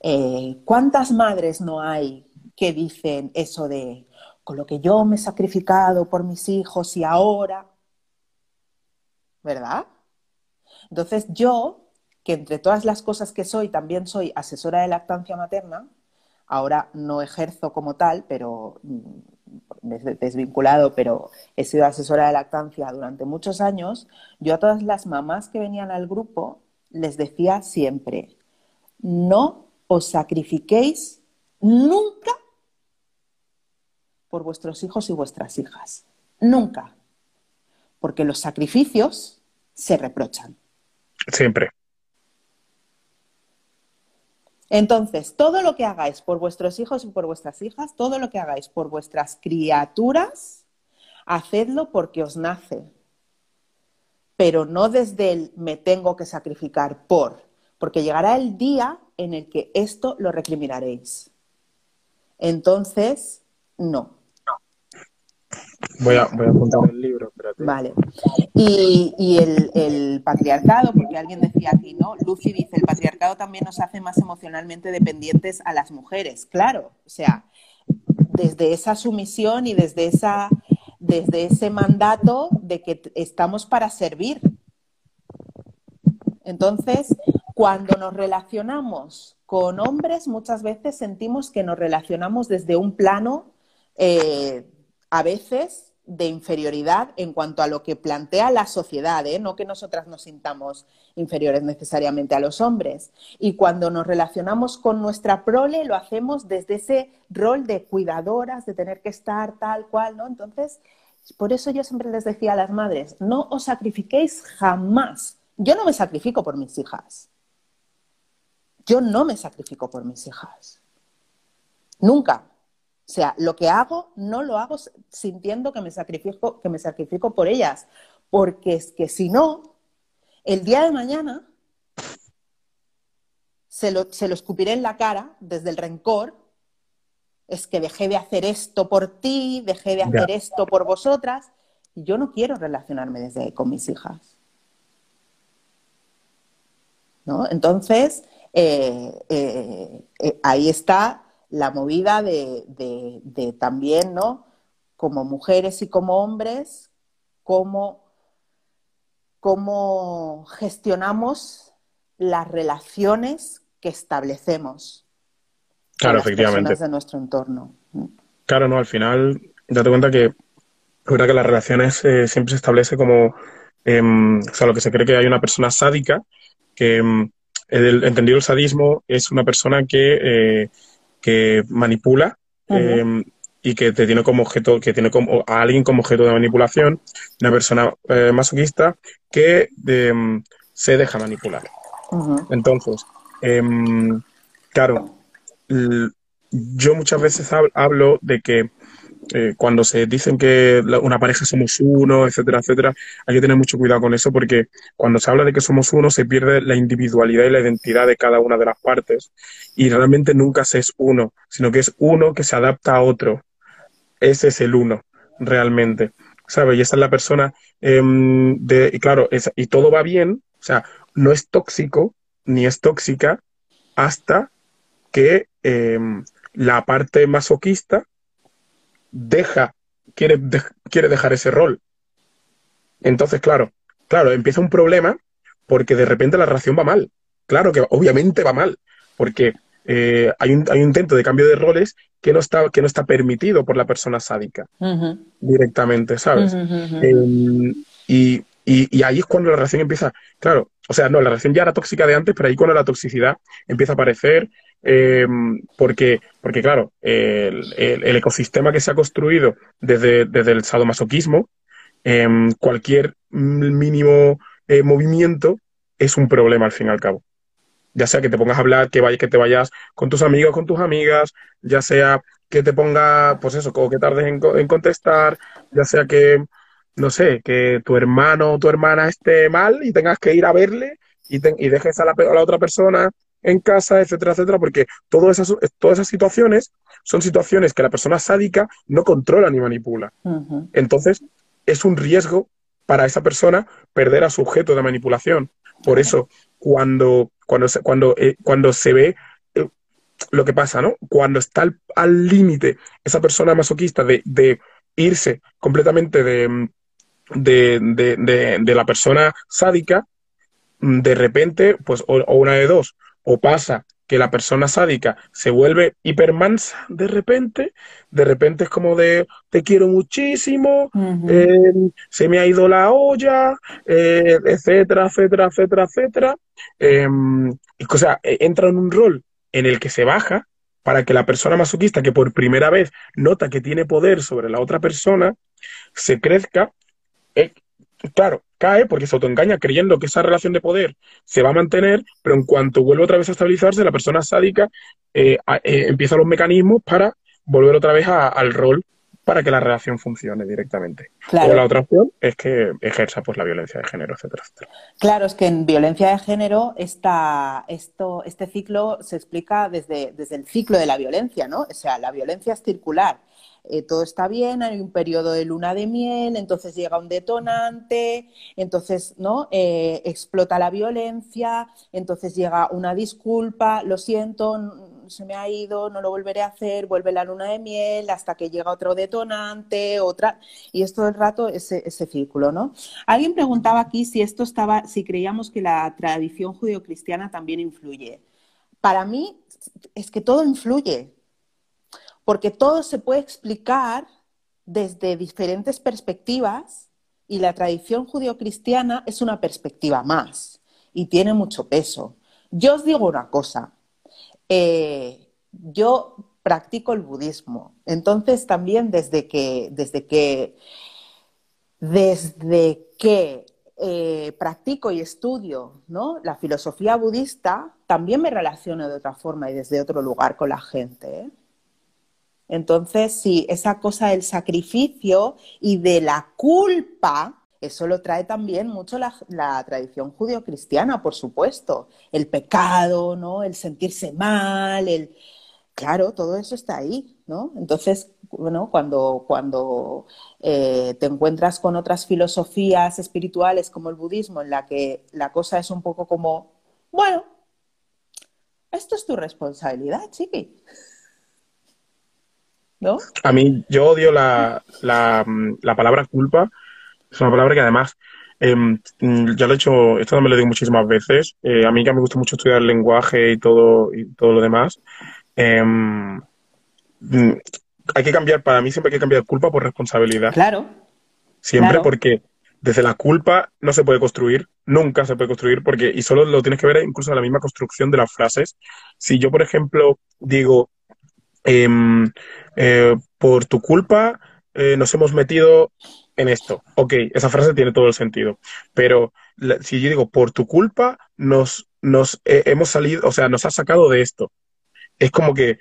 Eh, ¿Cuántas madres no hay que dicen eso de, con lo que yo me he sacrificado por mis hijos y ahora, ¿verdad? Entonces yo, que entre todas las cosas que soy, también soy asesora de lactancia materna, ahora no ejerzo como tal, pero desvinculado, pero he sido asesora de lactancia durante muchos años, yo a todas las mamás que venían al grupo les decía siempre, no os sacrifiquéis nunca por vuestros hijos y vuestras hijas. Nunca. Porque los sacrificios se reprochan. Siempre. Entonces, todo lo que hagáis por vuestros hijos y por vuestras hijas, todo lo que hagáis por vuestras criaturas, hacedlo porque os nace. Pero no desde el me tengo que sacrificar por, porque llegará el día en el que esto lo recriminaréis. Entonces, no. Voy a, voy a apuntar el libro, espérate. Vale. Y, el, patriarcado, porque alguien decía aquí, ¿no? Lucy dice, el patriarcado también nos hace más emocionalmente dependientes a las mujeres. Claro, o sea, desde esa sumisión y desde, esa, desde ese mandato de que estamos para servir. Entonces, cuando nos relacionamos con hombres, muchas veces sentimos que nos relacionamos desde un plano eh, a veces de inferioridad en cuanto a lo que plantea la sociedad, ¿eh? no que nosotras nos sintamos inferiores necesariamente a los hombres. Y cuando nos relacionamos con nuestra prole, lo hacemos desde ese rol de cuidadoras, de tener que estar tal cual, ¿no? Entonces, por eso yo siempre les decía a las madres, no os sacrifiquéis jamás. Yo no me sacrifico por mis hijas. Yo no me sacrifico por mis hijas. Nunca. O sea, lo que hago no lo hago sintiendo que me sacrifico, que me sacrifico por ellas, porque es que si no, el día de mañana se lo, se lo escupiré en la cara desde el rencor. Es que dejé de hacer esto por ti, dejé de hacer esto por vosotras. Y yo no quiero relacionarme desde con mis hijas. ¿No? Entonces, eh, eh, eh, ahí está la movida de, también, ¿no? Como mujeres y como hombres, cómo, cómo gestionamos las relaciones que establecemos. Claro, con efectivamente. de nuestro entorno. Claro, no, al final, date cuenta que, verdad que las relaciones eh, siempre se establece como, em, o sea, lo que se cree que hay una persona sádica, que em, el, entendido el sadismo es una persona que eh, que manipula em, y que te tiene como objeto, que tiene como a alguien como objeto de manipulación, una persona eh, masoquista que em, se deja manipular. Entonces, em, claro, yo muchas veces hablo de que eh, cuando se dicen que una pareja somos uno, etcétera, etcétera, hay que tener mucho cuidado con eso porque cuando se habla de que somos uno se pierde la individualidad y la identidad de cada una de las partes y realmente nunca se es uno, sino que es uno que se adapta a otro. Ese es el uno, realmente. ¿Sabes? Y esa es la persona em, de, y claro, y todo va bien, o sea, no es tóxico ni es tóxica hasta que em, la parte masoquista deja, quiere, quiere dejar ese rol. Entonces, claro, claro, empieza un problema porque de repente la relación va mal. Claro que obviamente va mal, porque eh, hay, un, hay un intento de cambio de roles que no está, que no está permitido por la persona sádica directamente, ¿sabes? Em, y, y, ahí es cuando la relación empieza, claro, o sea, no, la relación ya era tóxica de antes, pero ahí cuando la toxicidad empieza a aparecer, Em, porque, porque, claro, el, ecosistema que se ha construido desde, desde el sadomasoquismo, em, cualquier mínimo eh, movimiento es un problema al fin y al cabo. Ya sea que te pongas a hablar, que, vayas, que te vayas con tus amigos, con tus amigas, ya sea que te ponga, pues eso, o que tardes en, contestar, ya sea que, no sé, que tu hermano o tu hermana esté mal y tengas que ir a verle y, y dejes a la, a la otra persona en casa, etcétera, etcétera, porque todas esas, todas esas situaciones son situaciones que la persona sádica no controla ni manipula. Entonces, es un riesgo para esa persona perder a su objeto de manipulación. Por eso, cuando, cuando, se, cuando, eh, cuando se ve eh, lo que pasa, ¿no? Cuando está al límite esa persona masoquista de, de irse completamente de, de, de, la persona sádica, de repente, pues, o una de dos, o pasa que la persona sádica se vuelve hipermansa de repente, de repente es como de te quiero muchísimo, eh, se me ha ido la olla, eh, etcétera, etcétera, etcétera, etcétera. Em, o sea, e, entra en un rol en el que se baja para que la persona masoquista que por primera vez nota que tiene poder sobre la otra persona, se crezca. Eh, claro, cae porque se autoengaña creyendo que esa relación de poder se va a mantener, pero en cuanto vuelve otra vez a estabilizarse, la persona sádica eh, eh, empieza los mecanismos para volver otra vez al rol para que la relación funcione directamente. O la otra opción es que ejerza pues la violencia de género, etcétera, etcétera. Claro, es que en violencia de género esta, esto, este ciclo se explica desde, desde el ciclo de la violencia, ¿no? O sea, la violencia es circular eh, todo está bien, hay un periodo de luna de miel, entonces llega un detonante, entonces ¿no? Eh, explota la violencia, entonces llega una disculpa, lo siento, se me ha ido, no lo volveré a hacer, vuelve la luna de miel hasta que llega otro detonante, otra, y es todo el rato ese, ese círculo, ¿no? Alguien preguntaba aquí si esto estaba, si creíamos que la tradición judio-cristiana también influye. Para mí es que todo influye, porque todo se puede explicar desde diferentes perspectivas y la tradición judio-cristiana es una perspectiva más y tiene mucho peso. Yo os digo una cosa, eh, yo practico el budismo, entonces también desde que, desde que, desde que eh, practico y estudio la filosofía budista, también me relaciono de otra forma y desde otro lugar con la gente. ¿eh? Entonces, sí, esa cosa del sacrificio y de la culpa, eso lo trae también mucho la, tradición judio-cristiana, por supuesto. El pecado, ¿no? El sentirse mal, el... Claro, todo eso está ahí, ¿no? Entonces, bueno, cuando, cuando eh, te encuentras con otras filosofías espirituales como el budismo, en la que la cosa es un poco como, bueno, esto es tu responsabilidad, chiqui. ¿No? A mí, yo odio la, la, la palabra culpa. Es una palabra que además, em, ya lo he hecho, esto me lo digo muchísimas veces. Eh, a mí que me gusta mucho estudiar el lenguaje y todo, y todo lo demás. Em, mm, hay que cambiar, para mí siempre hay que cambiar culpa por responsabilidad. Claro. Siempre porque desde la culpa no se puede construir, nunca se puede construir, porque, y solo lo tienes que ver incluso en la misma construcción de las frases. Si yo, por ejemplo, digo, Em, eh, por tu culpa eh, nos hemos metido en esto. Ok, esa frase tiene todo el sentido. Pero si yo digo, por tu culpa nos, nos eh, hemos salido, o sea, nos has sacado de esto. Es como que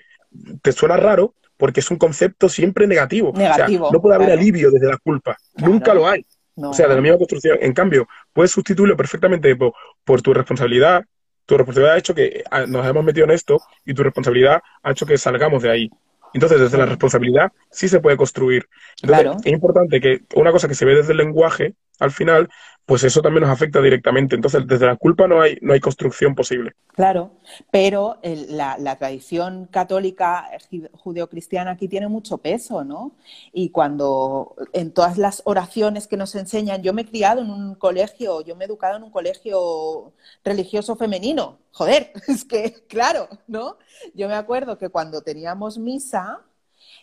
te suena raro porque es un concepto siempre negativo. negativo no puede haber alivio desde la culpa. Nunca lo hay. O sea, de la misma construcción. En cambio, puedes sustituirlo perfectamente por tu responsabilidad, tu responsabilidad ha hecho que ah, nos hemos metido en esto y tu responsabilidad ha hecho que salgamos de ahí. Entonces, desde la responsabilidad sí se puede construir. Entonces, es importante que una cosa que se ve desde el lenguaje, al final, pues eso también nos afecta directamente. Entonces, desde la culpa no hay, no hay construcción posible. Claro, pero la, tradición católica judeocristiana aquí tiene mucho peso, ¿no? Y cuando en todas las oraciones que nos enseñan, yo me he criado en un colegio, yo me he educado en un colegio religioso femenino. Joder, es que, claro, ¿no? Yo me acuerdo que cuando teníamos misa,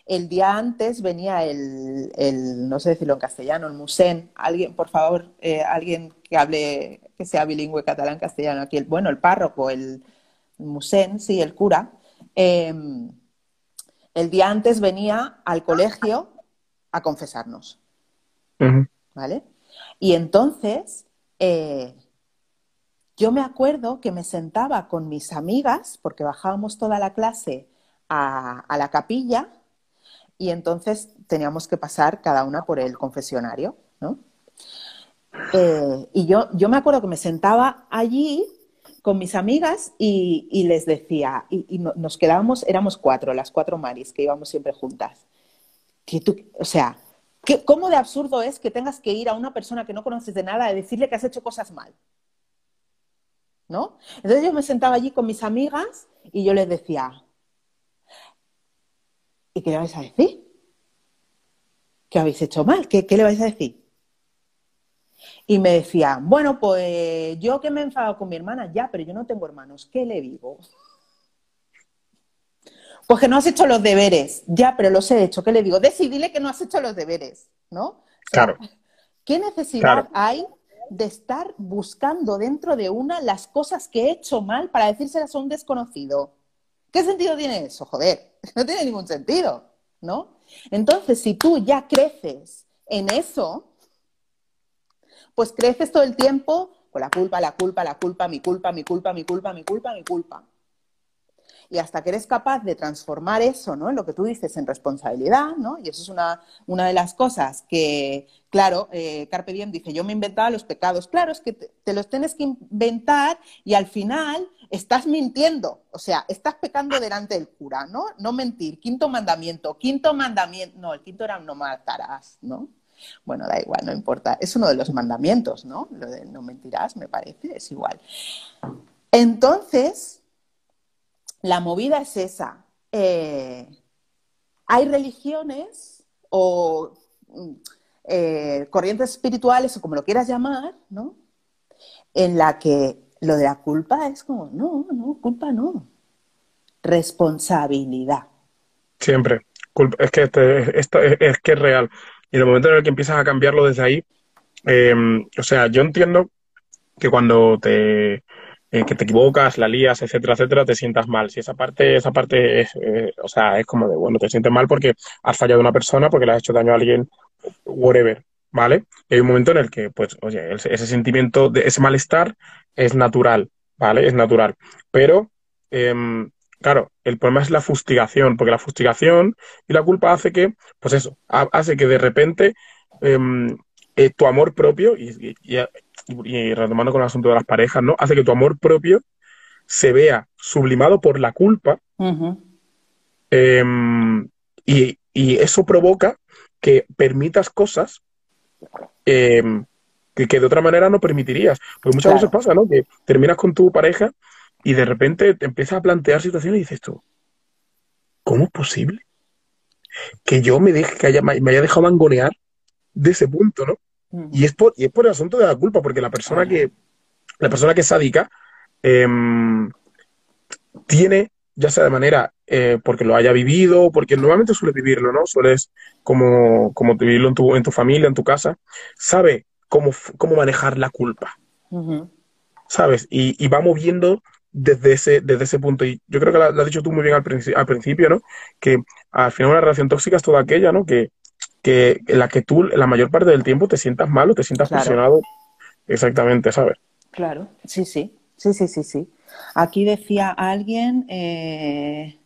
el día antes venía el, no sé decirlo en castellano, el musén. Alguien, por favor, eh, alguien que hable, que sea bilingüe catalán-castellano aquí. El, bueno, el párroco, el, musén, sí, el cura. Em, el día antes venía al colegio a confesarnos. ¿Vale? Y entonces, eh, yo me acuerdo que me sentaba con mis amigas, porque bajábamos toda la clase a, a la capilla, y entonces teníamos que pasar cada una por el confesionario, ¿no? Eh, y yo, yo me acuerdo que me sentaba allí con mis amigas y, les decía, y, nos quedábamos, éramos cuatro, las cuatro Maris, que íbamos siempre juntas. Que tú, o sea, ¿cómo de absurdo es que tengas que ir a una persona que no conoces de nada y decirle que has hecho cosas mal? ¿No? Entonces yo me sentaba allí con mis amigas y yo les decía, ¿Y qué le vais a decir? ¿Qué habéis hecho mal? ¿Qué, le vais a decir? Y me decía, bueno, pues yo que me he enfadado con mi hermana, ya, pero yo no tengo hermanos, ¿qué le digo? Pues que no has hecho los deberes. Ya, pero los he hecho. ¿Qué le digo? Decidile que no has hecho los deberes, ¿no? claro. ¿Qué necesidad hay de estar buscando dentro de una las cosas que he hecho mal para decírselas a un desconocido? ¿Qué sentido tiene eso? Joder, no tiene ningún sentido, ¿no? Entonces, si tú ya creces en eso, pues creces todo el tiempo con la culpa, la culpa, la culpa, mi culpa, mi culpa, mi culpa, mi culpa, mi culpa. Y hasta que eres capaz de transformar eso, ¿no? En lo que tú dices, en responsabilidad, ¿no? Y eso es una, una de las cosas que, claro, eh, Carpe Diem dice, yo me inventaba los pecados. Claro, es que te, los tienes que inventar y al final estás mintiendo. O sea, estás pecando delante del cura, ¿no? No mentir. Quinto mandamiento. Quinto mandamiento. No, el quinto era no matarás, ¿no? Bueno, da igual, no importa. Es uno de los mandamientos, ¿no? Lo de no mentirás, me parece, es igual. Entonces, la movida es esa. Eh, hay religiones o mm, eh, corrientes espirituales o como lo quieras llamar, ¿no? En la que lo de la culpa es como, no, no, culpa no. Responsabilidad. Siempre. Es que este, esto es, que es real. Y en el momento en el que empiezas a cambiarlo desde ahí, em, o sea, yo entiendo que cuando te eh, que te equivocas, la lías, etcétera, etcétera, te sientas mal. Si esa parte, esa parte es, eh, o sea, es como de, bueno, te sientes mal porque has fallado a una persona, porque le has hecho daño a alguien, whatever, ¿vale? Y hay un momento en el que, pues, oye, ese, sentimiento, de ese malestar es natural, ¿vale? Es natural. Pero, em, claro, el problema es la fustigación, porque la fustigación y la culpa hace que, pues eso, hace que de repente em, eh, tu amor propio, y retomando con el asunto de las parejas, ¿no? Hace que tu amor propio se vea sublimado por la culpa. Em, y, eso provoca que permitas cosas em, que, de otra manera no permitirías. Porque muchas veces pasa, ¿no? Que terminas con tu pareja y de repente te empiezas a plantear situaciones y dices tú, ¿cómo es posible? Que yo me deje, que haya, me haya dejado mangonear de ese punto, ¿no? Y es, por, y es por el asunto de la culpa, porque la persona que, la persona que es sádica em, tiene, ya sea de manera eh, porque lo haya vivido, porque normalmente suele vivirlo, ¿no? Sueles como, como vivirlo en tu, en tu familia, en tu casa, sabe cómo, cómo manejar la culpa. ¿Sabes? Y, y, va moviendo desde ese, desde ese punto. Y yo creo que lo, has dicho tú muy bien al, al, principio, ¿no? Que al final una relación tóxica es toda aquella, ¿no? Que, que la que tú la mayor parte del tiempo te sientas mal o te sientas presionado. Exactamente, ¿sabes? Claro, sí, sí, sí, sí, sí, sí. Aquí decía alguien, eh,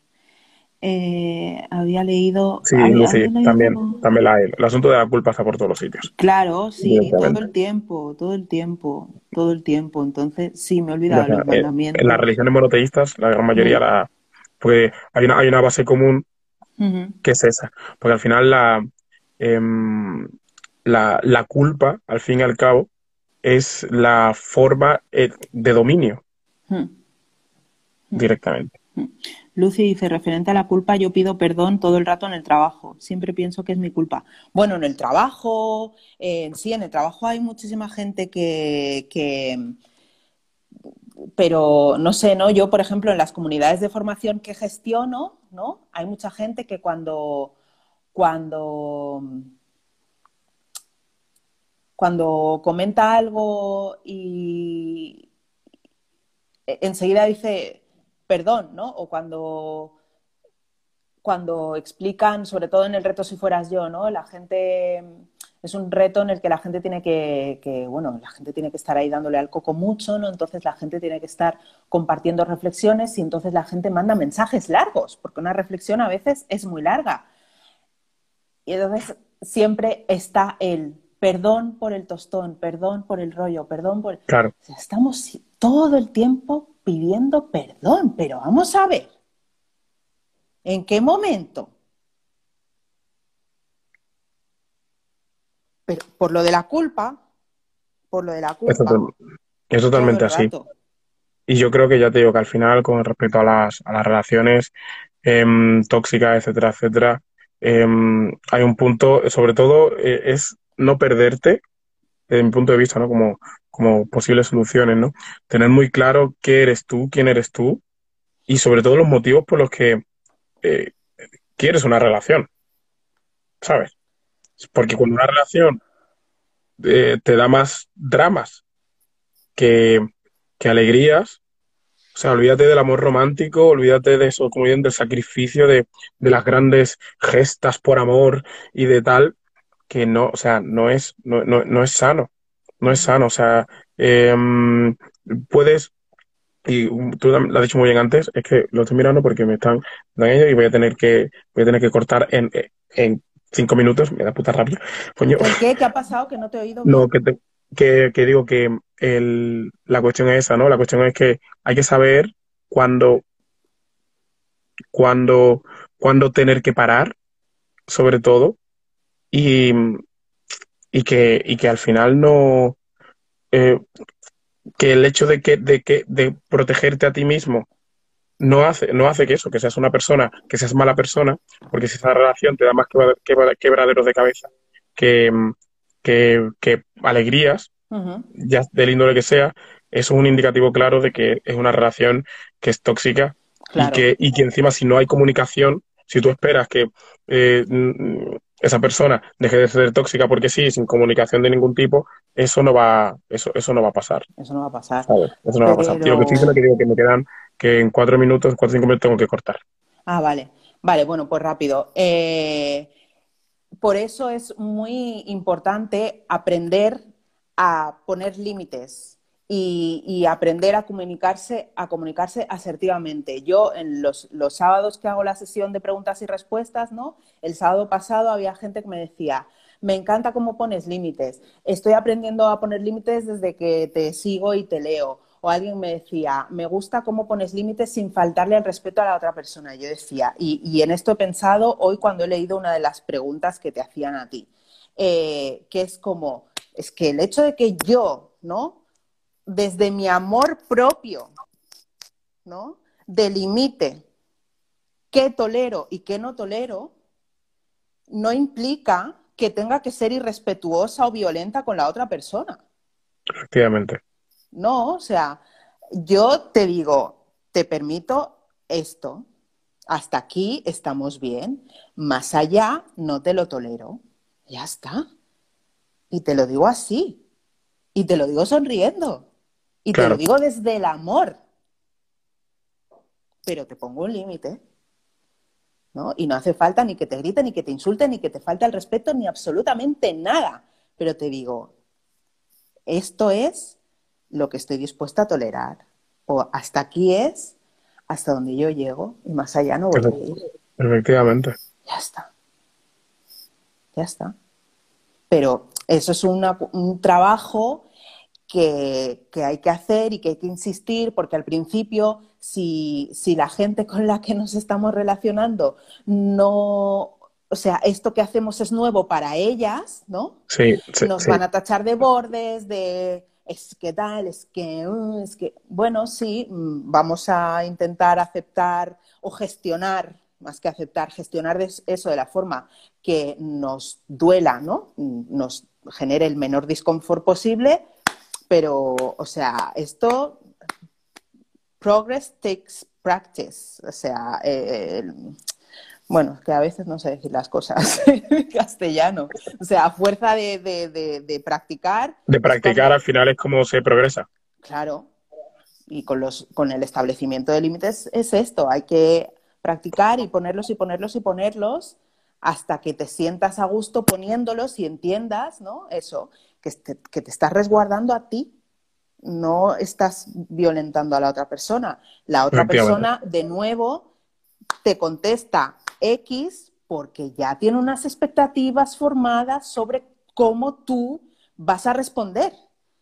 eh, había leído... Sí, también, también la, el asunto de la culpa está por todos los sitios. Claro, sí, todo el tiempo, todo el tiempo, todo el tiempo. Entonces, sí, me he olvidado los mandamientos. En las religiones monoteístas, la gran mayoría, la, pues hay una, hay una base común que es esa. Porque al final la, Em, la, la, culpa, al fin y al cabo, es la forma eh, de dominio hmm. directamente. Hmm. Lucy dice, referente a la culpa, yo pido perdón todo el rato en el trabajo. Siempre pienso que es mi culpa. Bueno, en el trabajo, sí, en el trabajo hay muchísima gente que, que, pero no sé, ¿no? Yo, por ejemplo, en las comunidades de formación que gestiono, ¿no? Hay mucha gente que cuando cuando, cuando comenta algo y enseguida dice perdón, ¿no? O cuando, cuando explican, sobre todo en el reto si fueras yo, ¿no? La gente es un reto en el que la gente tiene que, que, bueno, la gente tiene que estar ahí dándole al coco mucho, ¿no? Entonces la gente tiene que estar compartiendo reflexiones y entonces la gente manda mensajes largos, porque una reflexión a veces es muy larga. Y entonces siempre está el perdón por el tostón, perdón por el rollo, perdón por... Claro. estamos todo el tiempo pidiendo perdón, pero vamos a ver, ¿en qué momento? Pero por lo de la culpa, por lo de la culpa. Es, totalmente así. Y yo creo que ya te digo que al final, con respecto a las, a las relaciones em, tóxicas, etcétera, etcétera, Em, hay un punto, sobre todo, eh, es no perderte, desde mi punto de vista, ¿no? Como, como posibles soluciones, ¿no? Tener muy claro qué eres tú, quién eres tú y sobre todo los motivos por los que eh, quieres una relación, ¿sabes? Porque cuando una relación eh, te da más dramas que, que alegrías, o sea, olvídate del amor romántico, olvídate de eso, como bien, del sacrificio, de, de, las grandes gestas por amor y de tal, que no, o sea, no es, no, no, no es sano, no es sano, o sea, eh, puedes, y tú lo has dicho muy bien antes, es que lo estoy mirando porque me están dando ellos y voy a tener que, voy a tener que cortar en, en cinco minutos, me da puta rabia. Coño. ¿Por qué? ¿Qué ha pasado? Que no te he oído. No, que, te, que, que, digo que el, la cuestión es esa, ¿no? La cuestión es que hay que saber cuándo, cuándo, cuándo tener que parar, sobre todo, y, y, que, y que al final no, eh, que el hecho de que, de que, de protegerte a ti mismo no hace, no hace que eso, que seas una persona, que seas mala persona, porque si esa relación te da más quebraderos de cabeza que, que, que alegrías, ya del índole que sea, eso es un indicativo claro de que es una relación que es tóxica y, que, y que encima si no hay comunicación, si tú esperas que eh, esa persona deje de ser tóxica porque sí, sin comunicación de ningún tipo, eso no va, eso, eso no va a pasar. Eso no va a pasar. Eso no va a pasar. Tío, que sí que digo que me quedan que en cuatro minutos, cuatro o cinco minutos tengo que cortar. Ah, vale. Vale, bueno, pues rápido. Eh, por eso es muy importante aprender a poner límites y, aprender a comunicarse, a comunicarse asertivamente. Yo en los, los, sábados que hago la sesión de preguntas y respuestas, ¿no? El sábado pasado había gente que me decía, me encanta cómo pones límites. Estoy aprendiendo a poner límites desde que te sigo y te leo. O alguien me decía, me gusta cómo pones límites sin faltarle el respeto a la otra persona. Yo decía, y, en esto he pensado hoy cuando he leído una de las preguntas que te hacían a ti, eh, que es como, es que el hecho de que yo, ¿no? Desde mi amor propio, ¿no? Delimite qué tolero y qué no tolero, no implica que tenga que ser irrespetuosa o violenta con la otra persona. Efectivamente. No, o sea, yo te digo, te permito esto, hasta aquí estamos bien, más allá no te lo tolero, ya está. Y te lo digo así, y te lo digo sonriendo, y te lo digo desde el amor, pero te pongo un límite. ¿no? Y no hace falta ni que te griten, ni que te insulten, ni que te falte el respeto, ni absolutamente nada. Pero te digo, esto es lo que estoy dispuesta a tolerar. O hasta aquí es hasta donde yo llego y más allá no voy a ir. Efectivamente. Ya está. Ya está. Pero eso es un trabajo que, que, hay que hacer y que hay que insistir, porque al principio, si, si la gente con la que nos estamos relacionando no o sea, esto que hacemos es nuevo para ellas, ¿no? Sí, Nos van a tachar de bordes, de es que tal, es que, mm, es que, bueno, sí, mm, vamos a intentar aceptar o gestionar, más que aceptar, gestionar eso de la forma que nos duela, ¿no? Nos genere el menor disconfort posible, pero, o sea, esto, progress takes practice, o sea, eh, bueno, que a veces no sé decir las cosas en castellano. O sea, a fuerza de, de, practicar. De practicar al final es como se progresa. Claro. Y con, los, con el establecimiento de límites es esto. Hay que practicar y ponerlos y ponerlos y ponerlos hasta que te sientas a gusto poniéndolos y entiendas, ¿no? Eso, que te, que te estás resguardando a ti. No estás violentando a la otra persona. La otra persona, de nuevo, te contesta X porque ya tiene unas expectativas formadas sobre cómo tú vas a responder.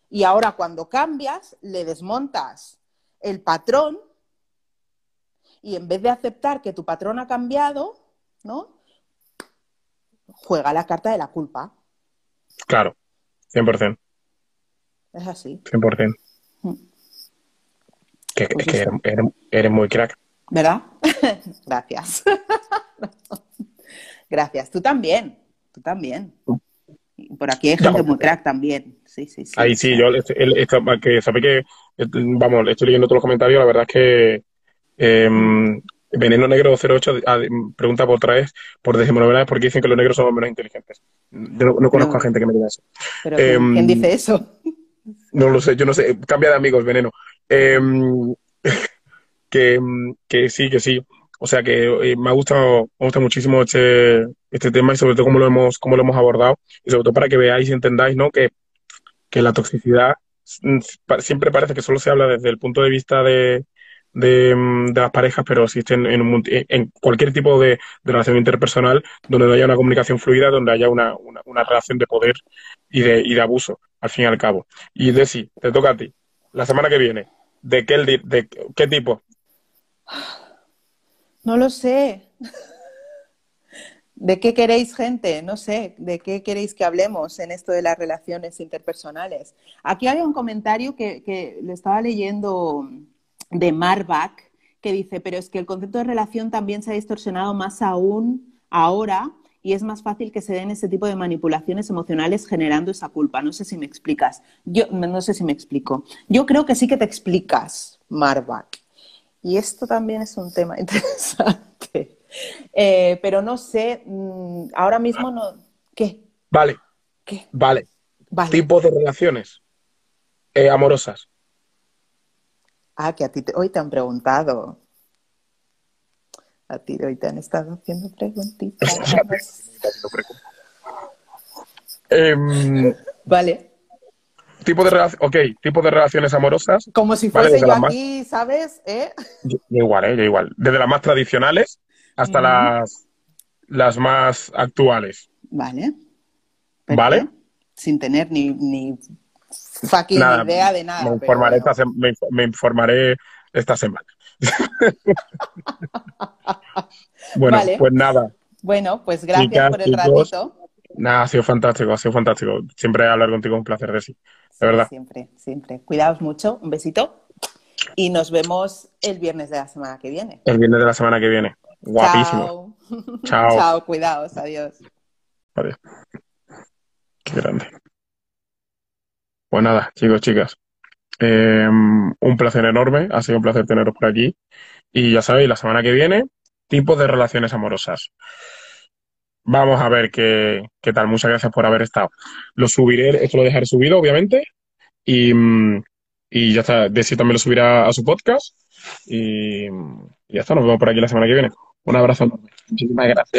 Y ahora cuando cambias, le desmontas el patrón y en vez de aceptar que tu patrón ha cambiado, ¿no? Juega la carta de la culpa. Claro, 100%. Es así. 100%. Mm. Que, es que eres muy crack. ¿Verdad? Gracias. Gracias. Tú también. Tú también. Por aquí hay gente muy crack también. Sí, sí, sí. Ahí sí, yo que sabe que, vamos, estoy leyendo todos los comentarios, la verdad es que em, Veneno Negro 08 ah, pregunta por otra vez, por vez, porque dicen que los negros somos menos inteligentes. Yo no, conozco a gente que me diga eso. ¿Pero quién em, dice eso? No lo sé, yo no sé. Cambia de amigos, Veneno. Em, que, que sí, que sí. O sea que eh, me ha gustado, me gusta muchísimo este, este tema y sobre todo cómo lo hemos, cómo lo hemos abordado. Y sobre todo para que veáis y entendáis, ¿no? Que, que la toxicidad siempre parece que solo se habla desde el punto de vista de, de, las parejas, pero existen en, en cualquier tipo de, relación interpersonal donde no haya una comunicación fluida, donde haya una, una, relación de poder y de, y de abuso, al fin y al cabo. Y Desi, te toca a ti. La semana que viene, ¿de qué, de qué tipo? No lo sé. ¿De qué queréis, gente? No sé, ¿de qué queréis que hablemos en esto de las relaciones interpersonales? Aquí hay un comentario que, que lo estaba leyendo de Marback, que dice, pero es que el concepto de relación también se ha distorsionado más aún ahora y es más fácil que se den ese tipo de manipulaciones emocionales generando esa culpa. No sé si me explicas. Yo no sé si me explico. Yo creo que sí que te explicas, Marback. Y esto también es un tema interesante. Eh, pero no sé, mm, ahora mismo no. ¿Qué? Vale. ¿Qué? Vale. Tipos de relaciones eh, amorosas. Ah, que a ti hoy te han preguntado. A ti hoy te han estado haciendo preguntitas. Em, vale tipo de ok, tipo de relaciones amorosas. Como si fuese yo aquí, ¿sabes? ¿Eh? igual, ¿eh? igual. Desde las más tradicionales hasta las, las más actuales. Vale. ¿Vale? Sin tener ni, ni fucking idea de nada. Me informaré, esta, me, informaré esta semana. bueno, pues nada. Bueno, pues gracias por el ratito. Nada, ha sido fantástico, ha sido fantástico. Siempre hablar contigo es un placer, de sí. De verdad. Siempre, siempre. Cuidaos mucho, un besito. Y nos vemos el viernes de la semana que viene. El viernes de la semana que viene. Guapísimo. Chao. Chao, cuidaos, adiós. Adiós. Qué grande. Pues nada, chicos, chicas. Em, un placer enorme. Ha sido un placer teneros por aquí. Y ya sabéis, la semana que viene, tipos de relaciones amorosas. Vamos a ver qué, qué tal. Muchas gracias por haber estado. Lo subiré, esto lo dejaré subido, obviamente. Y, y ya está. Desi también lo subirá a su podcast. Y, y ya está. Nos vemos por aquí la semana que viene. Un abrazo enorme. Muchísimas gracias.